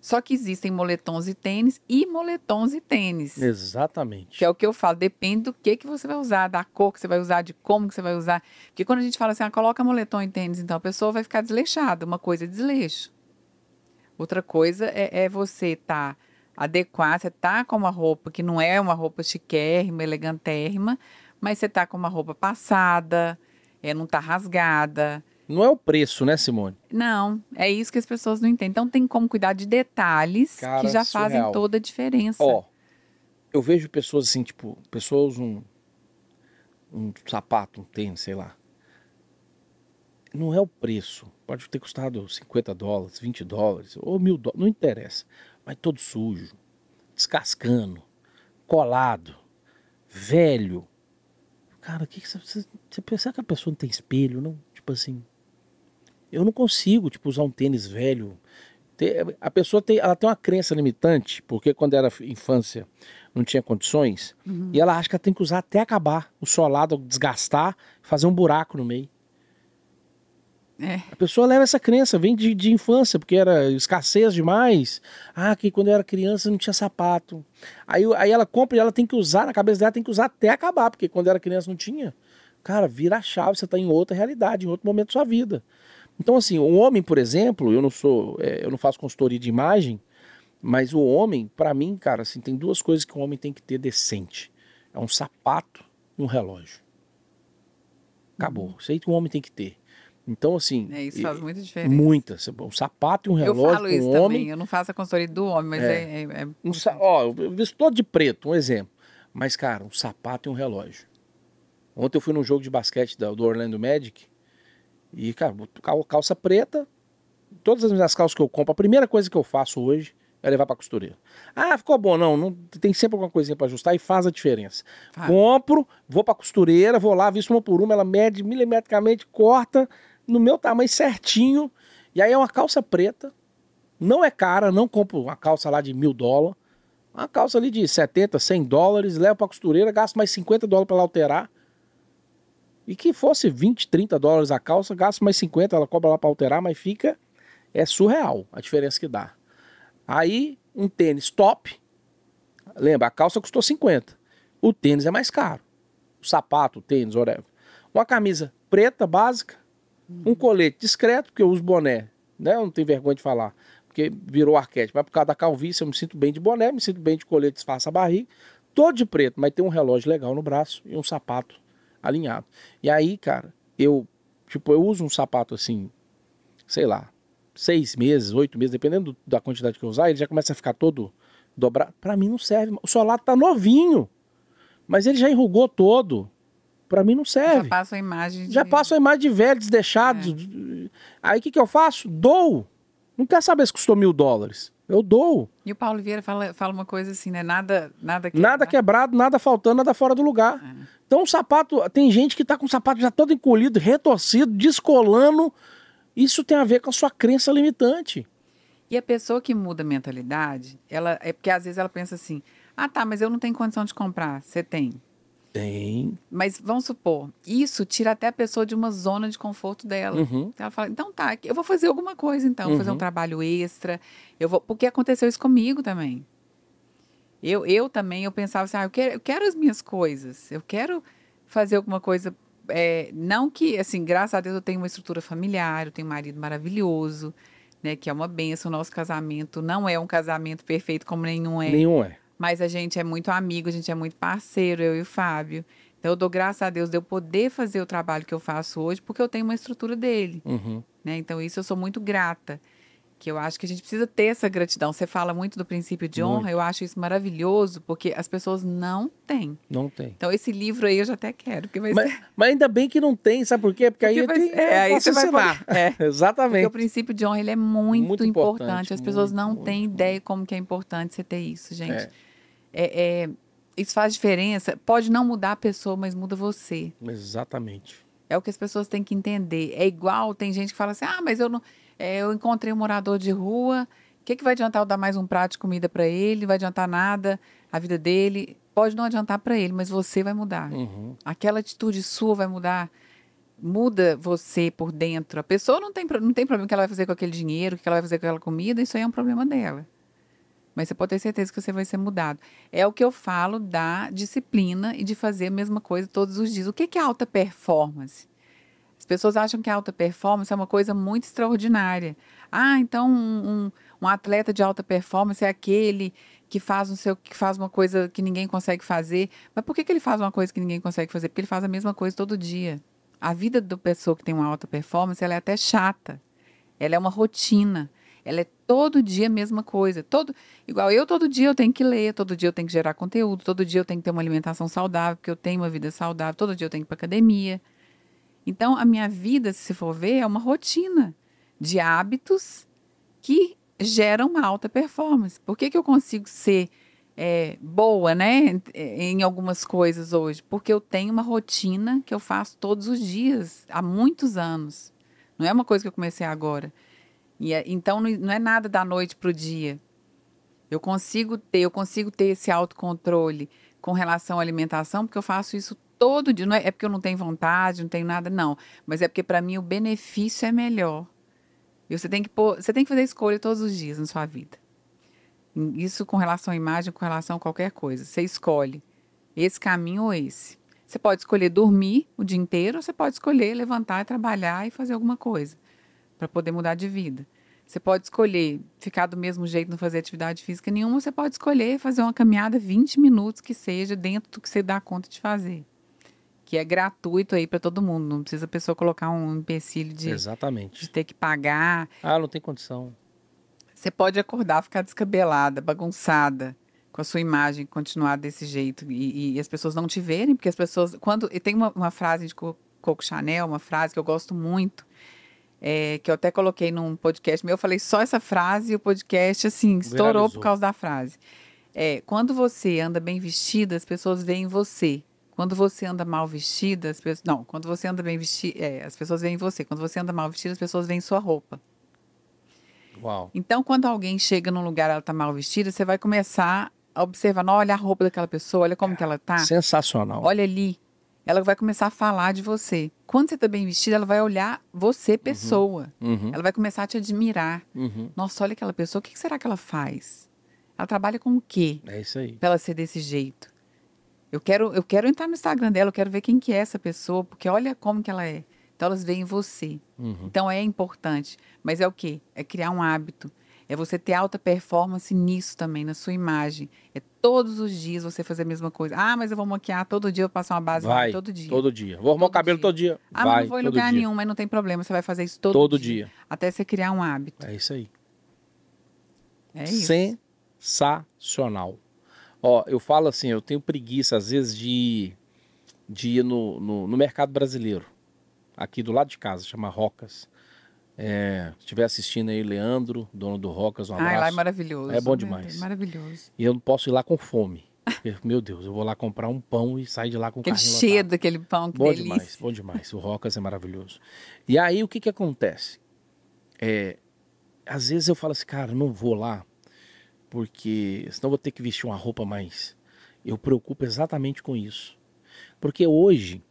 Speaker 2: Só que existem moletons e tênis e moletons e tênis.
Speaker 1: Exatamente.
Speaker 2: Que é o que eu falo, depende do que, que você vai usar, da cor que você vai usar, de como que você vai usar. Porque quando a gente fala assim, ah, coloca moletom e tênis, então a pessoa vai ficar desleixada. Uma coisa é desleixo. Outra coisa é, é você estar tá adequado, você tá com uma roupa que não é uma roupa chiquérrima, elegantérrima, mas você tá com uma roupa passada, é, não tá rasgada.
Speaker 1: Não é o preço, né, Simone?
Speaker 2: Não, é isso que as pessoas não entendem. Então tem como cuidar de detalhes
Speaker 1: Cara,
Speaker 2: que já fazem
Speaker 1: surreal.
Speaker 2: toda a diferença.
Speaker 1: Ó, eu vejo pessoas assim, tipo, pessoas um, um sapato, um tênis, sei lá. Não é o preço. Pode ter custado 50 dólares, 20 dólares, ou mil dólares, não interessa. Mas todo sujo, descascando, colado, velho. Cara, o que, que você, você, você pensa que a pessoa não tem espelho, não? Tipo assim. Eu não consigo, tipo, usar um tênis velho. A pessoa tem, ela tem uma crença limitante, porque quando era infância não tinha condições, e ela acha que ela tem que usar até acabar o solado, desgastar, fazer um buraco no meio.
Speaker 2: É.
Speaker 1: A pessoa leva essa crença, vem de, de infância, porque era escassez demais. Ah, que quando eu era criança não tinha sapato. Aí, aí ela compra e ela tem que usar, na cabeça dela tem que usar até acabar, porque quando era criança não tinha. Cara, vira a chave, você está em outra realidade, em outro momento da sua vida. Então, assim, o homem, por exemplo, eu não sou, é, eu não faço consultoria de imagem, mas o homem, pra mim, cara, assim, tem duas coisas que o homem tem que ter decente: é um sapato e um relógio. Acabou. Isso aí que o homem tem que ter. Então, assim.
Speaker 2: É, isso faz muita diferença.
Speaker 1: Muitas. Um sapato e um
Speaker 2: Eu
Speaker 1: relógio
Speaker 2: falo
Speaker 1: com
Speaker 2: isso
Speaker 1: um
Speaker 2: também.
Speaker 1: homem.
Speaker 2: Eu não faço a consultoria do homem, mas
Speaker 1: É.
Speaker 2: é. é- é-
Speaker 1: Um, sa- ó, eu visto todo de preto, um exemplo. Mas, cara, um sapato e um relógio. Ontem eu fui num jogo de basquete da- do Orlando Magic. E, cara, calça preta. Todas as minhas calças que eu compro, a primeira coisa que eu faço hoje é levar pra costureira. Ah, ficou bom. Não, não tem sempre alguma coisinha pra ajustar e faz a diferença.
Speaker 2: Faz.
Speaker 1: Compro, vou pra costureira, vou lá, visto uma por uma, ela mede milimetricamente, corta no meu tamanho certinho. E aí é uma calça preta. Não é cara, não compro uma calça lá de mil dólares. Uma calça ali de 70, 100 dólares, levo pra costureira, gasto mais 50 dólares pra ela alterar. E que fosse 20, 30 dólares a calça, gasto mais 50, ela cobra lá pra alterar, mas fica. É surreal a diferença que dá. Aí, um tênis top. Lembra, a calça custou 50. O tênis é mais caro. O sapato, o tênis, whatever. Uma camisa preta, básica. Um colete discreto, porque eu uso boné. Né? Eu não tenho vergonha de falar. Porque virou arquétipo. Mas por causa da calvície, eu me sinto bem de boné, me sinto bem de colete, disfarça a barriga. Todo de preto, mas tem um relógio legal no braço e um sapato alinhado. E aí, cara, eu, tipo, eu uso um sapato assim, sei lá, seis meses, oito meses, dependendo do- da quantidade que eu usar, ele já começa a ficar todo dobrar. Para mim não serve. O solar tá novinho, mas ele já enrugou todo. Para mim não serve.
Speaker 2: Já passa a imagem. De...
Speaker 1: Já passa a imagem de velho, desdeixado. É. Aí o que, que eu faço? Dou. Não quer saber se custou mil dólares. Eu dou.
Speaker 2: E o Paulo Vieira fala, fala uma coisa assim, né? Nada, nada
Speaker 1: quebrado. Nada quebrado, nada faltando, nada fora do lugar. É. Então o sapato, tem gente que tá com o sapato já todo encolhido, retorcido, descolando. Isso tem a ver com a sua crença limitante.
Speaker 2: E a pessoa que muda a mentalidade, ela é porque às vezes ela pensa assim: "Ah, tá, mas eu não tenho condição de comprar". Você tem.
Speaker 1: Tem.
Speaker 2: Mas vamos supor, isso tira até a pessoa de uma zona de conforto dela. Uhum. Ela fala, então tá, eu vou fazer alguma coisa então, uhum. fazer um uhum. trabalho extra. Eu vou, porque aconteceu isso comigo também. Eu, eu também, eu pensava assim, ah, eu quero, eu quero as minhas coisas, eu quero fazer alguma coisa. É, não que, assim, graças a Deus eu tenho uma estrutura familiar, eu tenho um marido maravilhoso, né, que é uma benção. O nosso casamento não é um casamento perfeito como nenhum é.
Speaker 1: Nenhum é.
Speaker 2: Mas a gente é muito amigo, a gente é muito parceiro, eu e o Fábio. Então eu dou graças a Deus de eu poder fazer o trabalho que eu faço hoje, porque eu tenho uma estrutura dele. Uhum. Né? Então isso eu sou muito grata que eu acho que a gente precisa ter essa gratidão. Você fala muito do princípio de honra, muito. eu acho isso maravilhoso, porque as pessoas não têm.
Speaker 1: Não tem.
Speaker 2: Então, esse livro aí eu já até quero, porque vai
Speaker 1: mas,
Speaker 2: ser...
Speaker 1: Mas ainda bem que não tem, sabe por quê? Porque, porque aí vai, tem,
Speaker 2: é, aí você vai falar. É.
Speaker 1: Exatamente.
Speaker 2: Porque o princípio de honra, ele é muito, muito importante. importante. As pessoas muito, não têm ideia como que é importante você ter isso, gente. É. É, é, isso faz diferença. Pode não mudar a pessoa, mas muda você.
Speaker 1: Exatamente.
Speaker 2: É o que as pessoas têm que entender. É igual, tem gente que fala assim, ah, mas eu não é, eu encontrei um morador de rua. O que, que vai adiantar eu dar mais um prato de comida para ele? Não vai adiantar nada a vida dele. Pode não adiantar para ele, mas você vai mudar. Uhum. Aquela atitude sua vai mudar. Muda você por dentro. A pessoa não tem, não tem problema que ela vai fazer com aquele dinheiro, o que ela vai fazer com aquela comida, isso aí é um problema dela. Mas você pode ter certeza que você vai ser mudado. É o que eu falo da disciplina e de fazer a mesma coisa todos os dias. O que é alta performance? As pessoas acham que alta performance é uma coisa muito extraordinária. Ah, então um, um, um atleta de alta performance é aquele que faz, um seu, que faz uma coisa que ninguém consegue fazer. Mas por que, que ele faz uma coisa que ninguém consegue fazer? Porque ele faz a mesma coisa todo dia. A vida da pessoa que tem uma alta performance ela é até chata. Ela é uma rotina. Ela é todo dia a mesma coisa. Todo, igual eu, todo dia eu tenho que ler, todo dia eu tenho que gerar conteúdo, todo dia eu tenho que ter uma alimentação saudável, porque eu tenho uma vida saudável, todo dia eu tenho que ir para academia. Então, a minha vida, se for ver, é uma rotina de hábitos que geram uma alta performance. Por que, que eu consigo ser é, boa, né, em algumas coisas hoje? Porque eu tenho uma rotina que eu faço todos os dias, há muitos anos. Não é uma coisa que eu comecei agora. E é, então, não é nada da noite para o dia. Eu consigo ter, eu consigo ter esse autocontrole com relação à alimentação, porque eu faço isso todo dia. Não é, é porque eu não tenho vontade, não tenho nada, não. Mas é porque para mim o benefício é melhor. E você tem que pôr, você tem que fazer escolha todos os dias na sua vida. Isso com relação à imagem, com relação a qualquer coisa. Você escolhe esse caminho ou esse. Você pode escolher dormir o dia inteiro, ou você pode escolher levantar, trabalhar e fazer alguma coisa para poder mudar de vida. Você pode escolher ficar do mesmo jeito, não fazer atividade física nenhuma, você pode escolher fazer uma caminhada 20 minutos que seja dentro do que você dá conta de fazer que é gratuito aí para todo mundo. Não precisa a pessoa colocar um empecilho de,
Speaker 1: Exatamente.
Speaker 2: de ter que pagar.
Speaker 1: Ah, não tem condição.
Speaker 2: Você pode acordar, ficar descabelada, bagunçada com a sua imagem, continuar desse jeito e, e as pessoas não te verem, porque as pessoas quando e tem uma, uma frase de Coco Chanel, uma frase que eu gosto muito, é, que eu até coloquei num podcast meu, eu falei só essa frase e o podcast assim estourou Viralizou. por causa da frase. É, quando você anda bem vestida, as pessoas veem você. Quando você anda mal vestida, as pessoas. Não, quando você anda bem vestida, é, as pessoas veem você. Quando você anda mal vestida, as pessoas veem sua roupa.
Speaker 1: Uau.
Speaker 2: Então, quando alguém chega num lugar ela tá mal vestida, você vai começar a observar, não, olha a roupa daquela pessoa, olha como que ela tá.
Speaker 1: Sensacional.
Speaker 2: Olha ali. Ela vai começar a falar de você. Quando você tá bem vestida, ela vai olhar você, uhum. pessoa. Uhum. Uhum. Ela vai começar a te admirar. Uhum. Nossa, olha aquela pessoa, o que será que ela faz? Ela trabalha com o quê?
Speaker 1: É isso aí.
Speaker 2: Pra ela ser desse jeito. Eu quero, eu quero entrar no Instagram dela, eu quero ver quem que é essa pessoa, porque olha como que ela é. Então elas veem você. Uhum. Então é importante. Mas é o quê? É criar um hábito. É você ter alta performance nisso também, na sua imagem. É todos os dias você fazer a mesma coisa. Ah, mas eu vou maquiar todo dia, eu passar uma base
Speaker 1: vai,
Speaker 2: todo dia.
Speaker 1: Todo dia. Vou arrumar todo o cabelo dia. todo dia.
Speaker 2: Ah,
Speaker 1: vai,
Speaker 2: mas não vou em lugar dia. nenhum, mas não tem problema. Você vai fazer isso todo,
Speaker 1: todo
Speaker 2: dia.
Speaker 1: dia.
Speaker 2: Até você criar um hábito.
Speaker 1: É isso aí.
Speaker 2: É isso.
Speaker 1: Sensacional. Ó, eu falo assim, eu tenho preguiça às vezes de, de ir no, no, no mercado brasileiro, aqui do lado de casa, chama Rocas. É, se estiver assistindo aí, Leandro, dono do Rocas, um abraço.
Speaker 2: Ah, lá é maravilhoso.
Speaker 1: É bom demais.
Speaker 2: É maravilhoso.
Speaker 1: E eu não posso ir lá com fome. Meu Deus, eu vou lá comprar um pão e sair de lá com o carrinho
Speaker 2: cheiro
Speaker 1: lotado.
Speaker 2: daquele pão, que
Speaker 1: Bom
Speaker 2: delícia.
Speaker 1: demais, bom demais. O Rocas é maravilhoso. E aí, o que que acontece? É, às vezes eu falo assim, cara, não vou lá, porque senão vou ter que vestir uma roupa mais... Eu preocupo exatamente com isso. Porque hoje,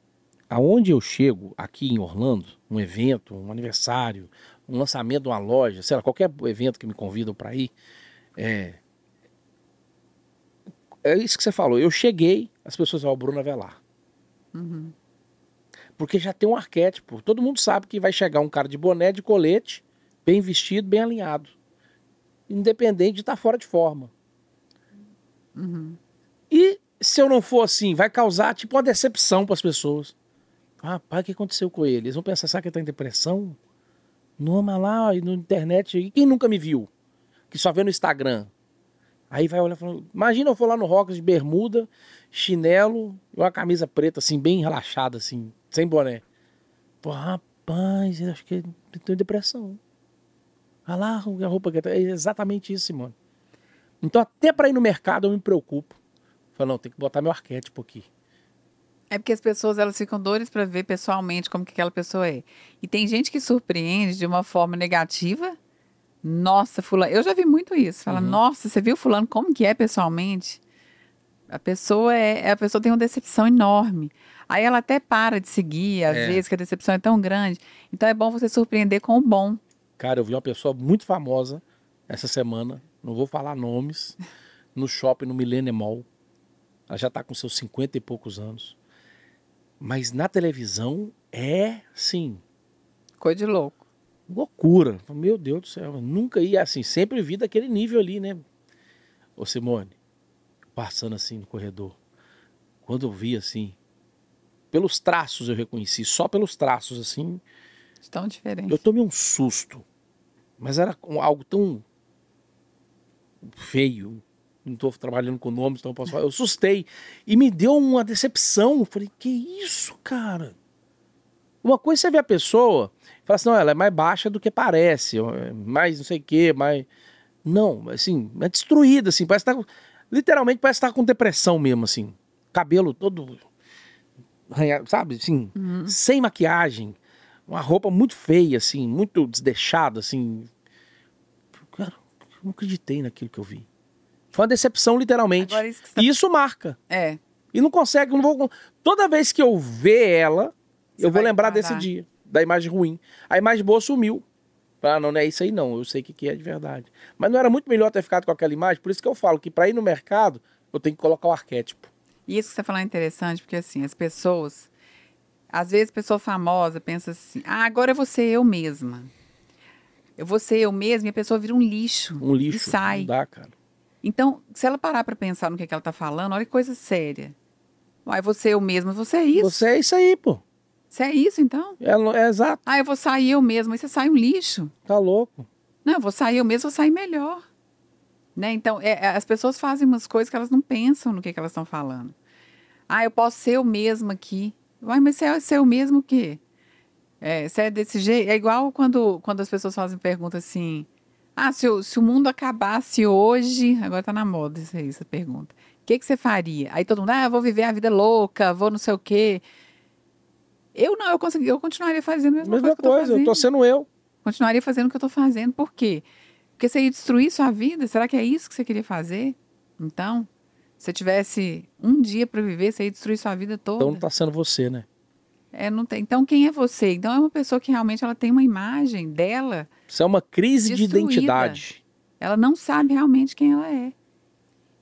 Speaker 1: aonde eu chego, aqui em Orlando, um evento, um aniversário, um lançamento de uma loja, sei lá, qualquer evento que me convidam para ir, é... É isso que você falou. Eu cheguei, as pessoas falam, Bruna Velar.
Speaker 2: Uhum.
Speaker 1: Porque já tem um arquétipo. Todo mundo sabe que vai chegar um cara de boné, de colete, bem vestido, bem alinhado. Independente de estar fora de forma.
Speaker 2: Uhum.
Speaker 1: E se eu não for assim, vai causar tipo uma decepção para as pessoas. Pai, o que aconteceu com ele? Eles vão pensar, será que tá em depressão? Não, mas lá na internet, e quem nunca me viu? Que só vê no Instagram. Aí vai olhar falar, imagina eu for lá no Rocks de bermuda, chinelo e uma camisa preta, assim, bem relaxada, assim, sem boné. Pô, rapaz, acho que tem depressão. Olha lá a roupa que tá. É exatamente isso, Simone. Então, até para ir no mercado, eu me preocupo. Falo, não, tem que botar meu arquétipo aqui.
Speaker 2: É porque as pessoas elas ficam doidas para ver pessoalmente como que aquela pessoa é. E tem gente que surpreende de uma forma negativa. Nossa, fulano, eu já vi muito isso. Fala,
Speaker 1: Uhum.
Speaker 2: nossa, você viu fulano como que é pessoalmente? A pessoa é, a pessoa tem uma decepção enorme. Aí ela até para de seguir, às
Speaker 1: É.
Speaker 2: vezes que a decepção é tão grande. Então é bom você surpreender com o bom.
Speaker 1: Cara, eu vi uma pessoa muito famosa essa semana, não vou falar nomes, no shopping no Millennium Mall. Ela já tá com seus 50 e poucos anos. Mas na televisão é, sim,
Speaker 2: Coisa de louco.
Speaker 1: loucura. Meu Deus do céu, eu nunca ia assim, sempre vi daquele nível ali, né? Ô Simone, passando assim no corredor, quando eu vi assim, pelos traços eu reconheci, só pelos traços assim,
Speaker 2: Tão diferente.
Speaker 1: Eu tomei um susto, mas era algo tão feio. Não estou trabalhando com nomes, então eu posso falar. Eu assustei e me deu uma decepção. Eu falei, que isso, cara? Uma coisa é você vê a pessoa e fala assim, não, ela é mais baixa do que parece, é mais não sei o quê, mais. Não, assim, é destruída, assim, parece que tá. Literalmente parece estar com depressão mesmo, assim. Cabelo todo. sabe, assim,
Speaker 2: Uhum.
Speaker 1: sem maquiagem uma roupa muito feia, assim, muito desdeixada, assim. Cara, eu não acreditei naquilo que eu vi. Foi uma decepção, literalmente.
Speaker 2: Agora isso que você tá-
Speaker 1: E isso marca.
Speaker 2: É.
Speaker 1: E não consegue, não vou. Toda vez que eu ver ela,
Speaker 2: Você
Speaker 1: eu vou lembrar desse dia, da imagem ruim. A imagem boa sumiu. Ah, não, não é isso aí não. Eu sei o que, que é de verdade. Mas não era muito melhor ter ficado com aquela imagem? Por isso que eu falo que para ir no mercado, eu tenho que colocar o arquétipo.
Speaker 2: E isso que você falou é interessante, porque assim, as pessoas. Às vezes, pessoa famosa pensa assim: ah, agora eu vou ser eu mesma. Eu vou ser eu mesma e a pessoa vira um lixo.
Speaker 1: Um lixo.
Speaker 2: E sai.
Speaker 1: Não dá, cara.
Speaker 2: Então, se ela parar para pensar no que, que ela tá falando, olha que coisa séria. Uai, você eu mesma, você é isso.
Speaker 1: Você é isso aí, pô.
Speaker 2: Você é isso, então?
Speaker 1: É, é exato.
Speaker 2: Ah, eu vou sair eu mesma. Aí você sai um lixo.
Speaker 1: Tá louco.
Speaker 2: Não, eu vou sair eu mesma, vou sair melhor. Né? Então, é, é, as pessoas fazem umas coisas que elas não pensam no que, que elas estão falando. Ah, eu posso ser eu mesma aqui. Uai, mas você é ser eu mesmo o quê? É, você é desse jeito? É igual quando, quando as pessoas fazem pergunta assim... Ah, se o, se o mundo acabasse hoje... Agora tá na moda isso aí, essa pergunta. O que, que você faria? Aí todo mundo... Ah, eu vou viver a vida louca, vou não sei o quê. Eu não, eu, consegui, eu continuaria fazendo a mesma,
Speaker 1: Mesma
Speaker 2: coisa que eu tô
Speaker 1: coisa, eu tô sendo eu.
Speaker 2: Continuaria fazendo o que eu estou fazendo. Por quê? Porque você ia destruir sua vida? Será que é isso que você queria fazer? Então, se você tivesse um dia para viver, você ia destruir sua vida toda.
Speaker 1: Então não tá sendo você, né?
Speaker 2: É, não tem. Então, quem é você? Então, é uma pessoa que realmente ela tem uma imagem dela,
Speaker 1: Isso é uma crise de
Speaker 2: Destruída.
Speaker 1: identidade.
Speaker 2: ela não sabe realmente quem ela é.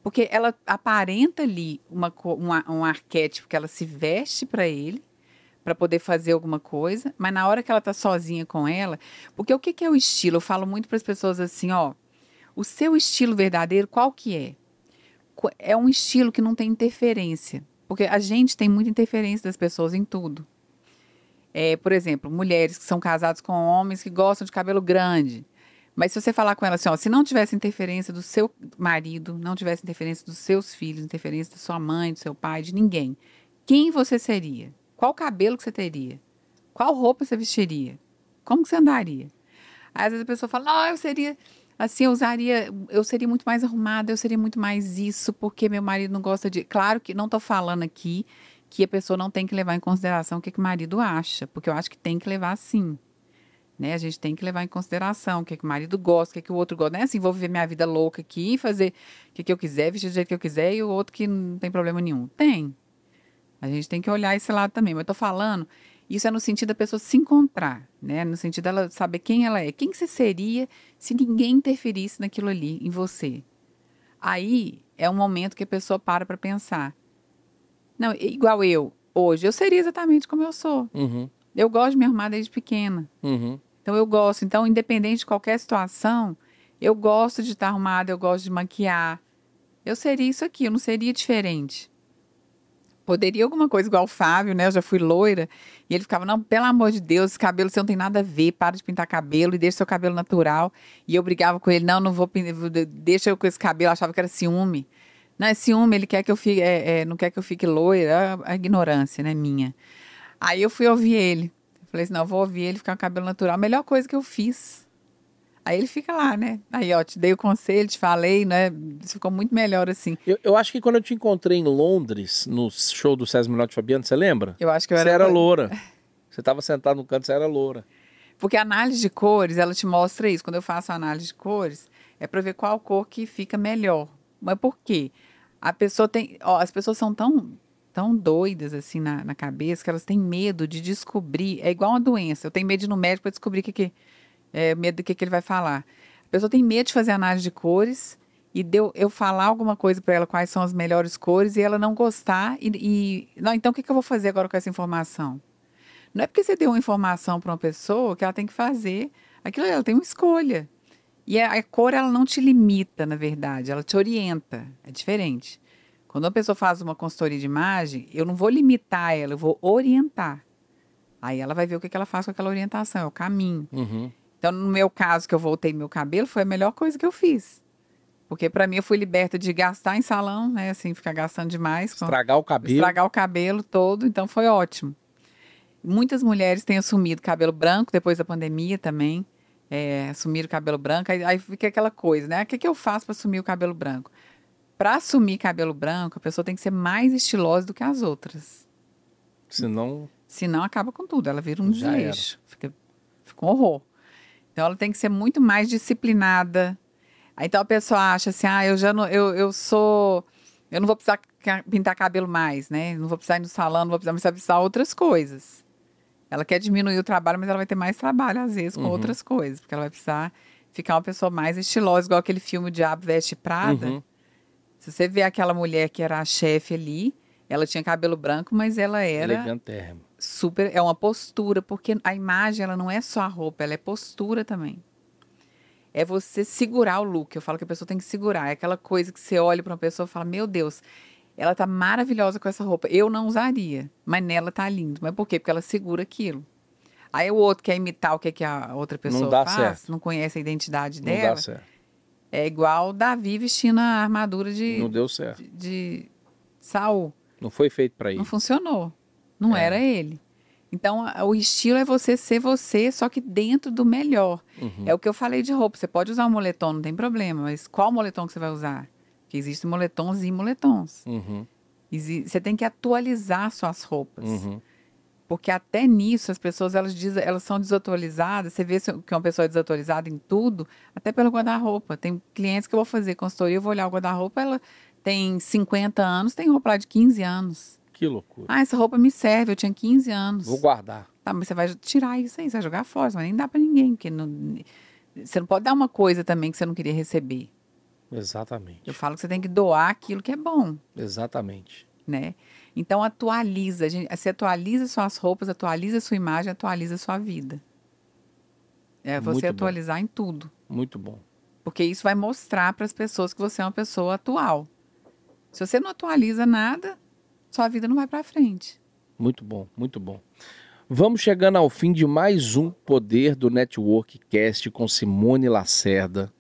Speaker 2: Porque ela aparenta ali uma, uma- um arquétipo que ela se veste para ele, para poder fazer alguma coisa, mas na hora que ela tá sozinha com ela, porque o que, que é o estilo? Eu falo muito para as pessoas assim, ó, o seu estilo verdadeiro, qual que é? É um estilo que não tem interferência, porque a gente tem muita interferência das pessoas em tudo. É, por exemplo, mulheres que são casadas com homens que gostam de cabelo grande, Mas se você falar com ela assim, ó, se não tivesse interferência do seu marido, não tivesse interferência dos seus filhos, interferência da sua mãe, do seu pai, de ninguém, quem você seria? Qual cabelo que você teria? Qual roupa você vestiria? Como que você andaria? Aí às vezes a pessoa fala, não, eu seria assim, eu usaria, eu seria muito mais arrumada, eu seria muito mais isso, porque meu marido não gosta de. Claro que não estou falando aqui que a pessoa não tem que levar em consideração o que, que o marido acha, porque eu acho que tem que levar sim. Né? A gente tem que levar em consideração o que, que o marido gosta, o que, que o outro gosta. Não é assim, vou viver minha vida louca aqui, fazer o que, que eu quiser, vestir do jeito que eu quiser, e o outro que não tem problema nenhum. Tem. A gente tem que olhar esse lado também. Mas eu tô falando, isso é no sentido da pessoa se encontrar, né? No sentido dela saber quem ela é. Quem que você seria se ninguém interferisse naquilo ali, em você? Aí é um momento que a pessoa para para pensar. Não, igual eu, hoje, eu seria exatamente como eu sou.
Speaker 1: Uhum,
Speaker 2: Eu gosto de me arrumar desde pequena.
Speaker 1: uhum.
Speaker 2: Então eu gosto. Então, independente de qualquer situação, eu gosto de estar arrumada, eu gosto de maquiar. Eu seria isso aqui, eu não seria diferente. Poderia alguma coisa igual o Fábio, né? Eu já fui loira. E ele ficava, não, pelo amor de Deus, esse cabelo você não tem nada a ver, para de pintar cabelo e deixa seu cabelo natural. E eu brigava com ele, não, não vou pintar, deixa eu com esse cabelo, eu achava que era ciúme. Não, é ciúme, ele quer que eu fique, é, é, não quer que eu fique loira, a, a ignorância, né, minha. Aí eu fui ouvir ele. Eu falei assim, não, vou ouvir ele ficar com cabelo natural. A melhor coisa que eu fiz. Aí ele fica lá, né? Aí, ó, te dei o conselho, te falei, né? Isso ficou muito melhor assim.
Speaker 1: Eu, eu acho que quando eu te encontrei em Londres, no show do César Menotti Fabiano, você lembra?
Speaker 2: Eu acho que eu
Speaker 1: Você
Speaker 2: era.
Speaker 1: era loura. Você estava sentado no canto, você era loura.
Speaker 2: Porque a análise de cores, ela te mostra isso. Quando eu faço a análise de cores, é para ver qual cor que fica melhor. Mas por quê? A pessoa tem. Ó, as pessoas são tão, tão doidas assim na, na cabeça que elas têm medo de descobrir. É igual uma doença. Eu tenho medo de ir no médico para descobrir o que, que é, medo do que, que ele vai falar. A pessoa tem medo de fazer análise de cores e deu eu falar alguma coisa para ela quais são as melhores cores e ela não gostar e, e não então o que, que eu vou fazer agora com essa informação não é porque você deu uma informação para uma pessoa que ela tem que fazer aquilo ela tem uma escolha e a, a cor ela não te limita na verdade ela te orienta é diferente quando uma pessoa faz uma consultoria de imagem eu não vou limitar ela eu vou orientar aí ela vai ver o que, que ela faz com aquela orientação é o caminho
Speaker 1: Uhum.
Speaker 2: então, no meu caso, que eu voltei meu cabelo, foi a melhor coisa que eu fiz. Porque para mim eu fui liberta de gastar em salão, né? Assim, ficar gastando demais.
Speaker 1: Estragar o cabelo.
Speaker 2: Estragar o cabelo todo, então foi ótimo. Muitas mulheres têm assumido cabelo branco depois da pandemia também. É, assumiram o cabelo branco, aí, aí fica aquela coisa, né? O que, que eu faço para assumir o cabelo branco? Para assumir cabelo branco, a pessoa tem que ser mais estilosa do que as outras.
Speaker 1: Senão.
Speaker 2: Senão acaba com tudo, ela vira um desleixo. Fica, fica um horror. Então ela tem que ser muito mais disciplinada. Aí, então a pessoa acha assim, ah, eu já não, eu, eu sou, eu não vou precisar pintar cabelo mais, né? Não vou precisar ir no salão, não vou precisar, precisar outras coisas. Ela quer diminuir o trabalho, mas ela vai ter mais trabalho às vezes com
Speaker 1: Uhum.
Speaker 2: outras coisas, porque ela vai precisar ficar uma pessoa mais estilosa, igual aquele filme Diabo Veste Prada.
Speaker 1: Uhum.
Speaker 2: Se você vê aquela mulher que era a chefe ali, ela tinha cabelo branco, mas ela era
Speaker 1: Elegantérrimo.
Speaker 2: super é uma postura porque a imagem ela não é só a roupa ela é postura também é você segurar o look eu falo que a pessoa tem que segurar é aquela coisa que você olha para uma pessoa e fala meu Deus ela tá maravilhosa com essa roupa eu não usaria mas nela tá lindo mas por quê porque ela segura aquilo aí o outro quer imitar o que, que a outra pessoa
Speaker 1: dá
Speaker 2: faz
Speaker 1: certo.
Speaker 2: não conhece a identidade
Speaker 1: Não
Speaker 2: dela
Speaker 1: dá certo.
Speaker 2: é igual Davi vestindo a armadura de
Speaker 1: Não deu certo.
Speaker 2: de, de Saul
Speaker 1: Não foi feito pra
Speaker 2: não
Speaker 1: isso.
Speaker 2: funcionou. Não
Speaker 1: É.
Speaker 2: era ele. Então, o estilo é você ser você, só que dentro do melhor.
Speaker 1: Uhum.
Speaker 2: É o que eu falei de roupa. Você pode usar um moletom, não tem problema, mas qual moletom que você vai usar? Porque existem moletons e moletons.
Speaker 1: Uhum.
Speaker 2: Você tem que atualizar suas roupas.
Speaker 1: Uhum.
Speaker 2: Porque até nisso as pessoas elas dizem, elas são desatualizadas. Você vê que uma pessoa é desatualizada em tudo, até pelo guarda-roupa. Tem clientes que eu vou fazer consultoria, eu vou olhar o guarda-roupa, ela tem 50 anos, tem roupa lá de 15 anos.
Speaker 1: Que loucura.
Speaker 2: Ah, essa roupa me serve, eu tinha 15 anos.
Speaker 1: Vou guardar.
Speaker 2: Tá, mas você vai tirar isso aí, você vai jogar fora, mas nem dá pra ninguém, porque não- você não pode dar uma coisa também que você não queria receber.
Speaker 1: Exatamente.
Speaker 2: Eu falo que você tem que doar aquilo que é bom,
Speaker 1: Exatamente.
Speaker 2: né? Então atualiza, gente, você atualiza suas roupas, atualiza sua imagem, atualiza sua vida. É você
Speaker 1: Muito bom.
Speaker 2: atualizar em tudo,
Speaker 1: Muito bom.
Speaker 2: porque isso vai mostrar para as pessoas que você é uma pessoa atual. Se você não atualiza nada, sua vida não vai para frente.
Speaker 1: Muito bom, muito bom. Vamos chegando ao fim de mais um Poder do Network Cast com Simone Lacerda.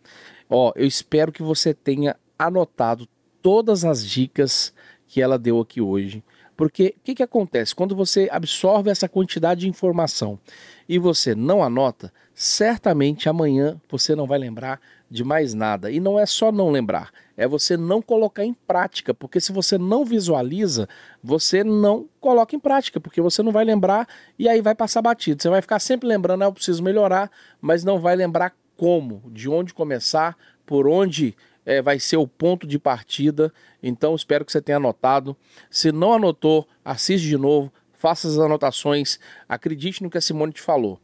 Speaker 1: Ó, eu espero que você tenha anotado todas as dicas que ela deu aqui hoje. Porque o que, que acontece? Quando você absorve essa quantidade de informação e você não anota, certamente amanhã você não vai lembrar de mais nada. E não é só não lembrar, é você não colocar em prática, porque se você não visualiza, você não coloca em prática, porque você não vai lembrar e aí vai passar batido. Você vai ficar sempre lembrando, ah, eu preciso melhorar, mas não vai lembrar como, de onde começar, por onde é, vai ser o ponto de partida. Então espero que você tenha anotado. Se não anotou, assiste de novo, faça as anotações, acredite no que a Simone te falou.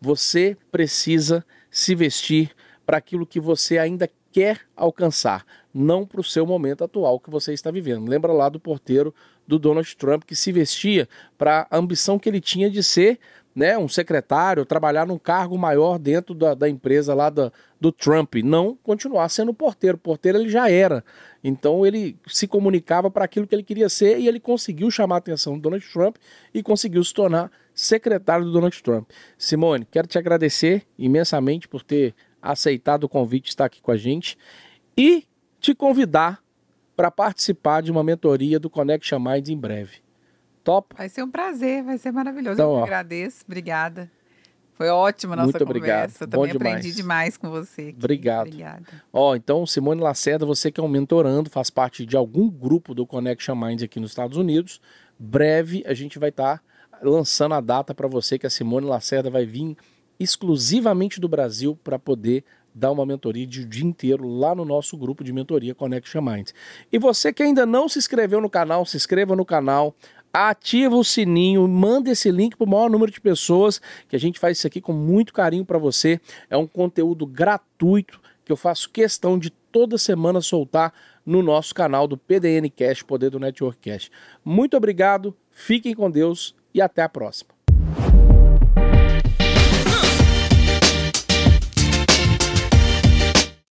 Speaker 1: Você precisa se vestir para aquilo que você ainda quer alcançar, não para o seu momento atual que você está vivendo. Lembra lá do porteiro do Donald Trump que se vestia para a ambição que ele tinha de ser né, um secretário, trabalhar num cargo maior dentro da, da empresa lá da, do Trump, não continuar sendo porteiro. Porteiro ele já era. Então ele se comunicava para aquilo que ele queria ser e ele conseguiu chamar a atenção do Donald Trump e conseguiu se tornar secretário do Donald Trump. Simone, quero te agradecer imensamente por ter aceitado o convite de estar aqui com a gente e te convidar para participar de uma mentoria do Connection Minds em breve. Top?
Speaker 2: Vai ser um prazer, vai ser maravilhoso. Então, Eu ó, agradeço, obrigada. Foi ótima a nossa
Speaker 1: Muito obrigado.
Speaker 2: conversa. Também Bom aprendi demais. com você. Aqui.
Speaker 1: Obrigado. Obrigada. Ó, então, Simone Lacerda, você que é um mentorando, faz parte de algum grupo do Connection Minds aqui nos Estados Unidos. Breve a gente vai estar tá lançando a data para você que a Simone Lacerda vai vir exclusivamente do Brasil para poder dar uma mentoria de dia inteiro lá no nosso grupo de mentoria Connection Minds. E você que ainda não se inscreveu no canal, se inscreva no canal, ativa o sininho, manda esse link para o maior número de pessoas, que a gente faz isso aqui com muito carinho para você. É um conteúdo gratuito que eu faço questão de toda semana soltar no nosso canal do PDN Cash, Poder do Network Cash. Muito obrigado, fiquem com Deus e até a próxima.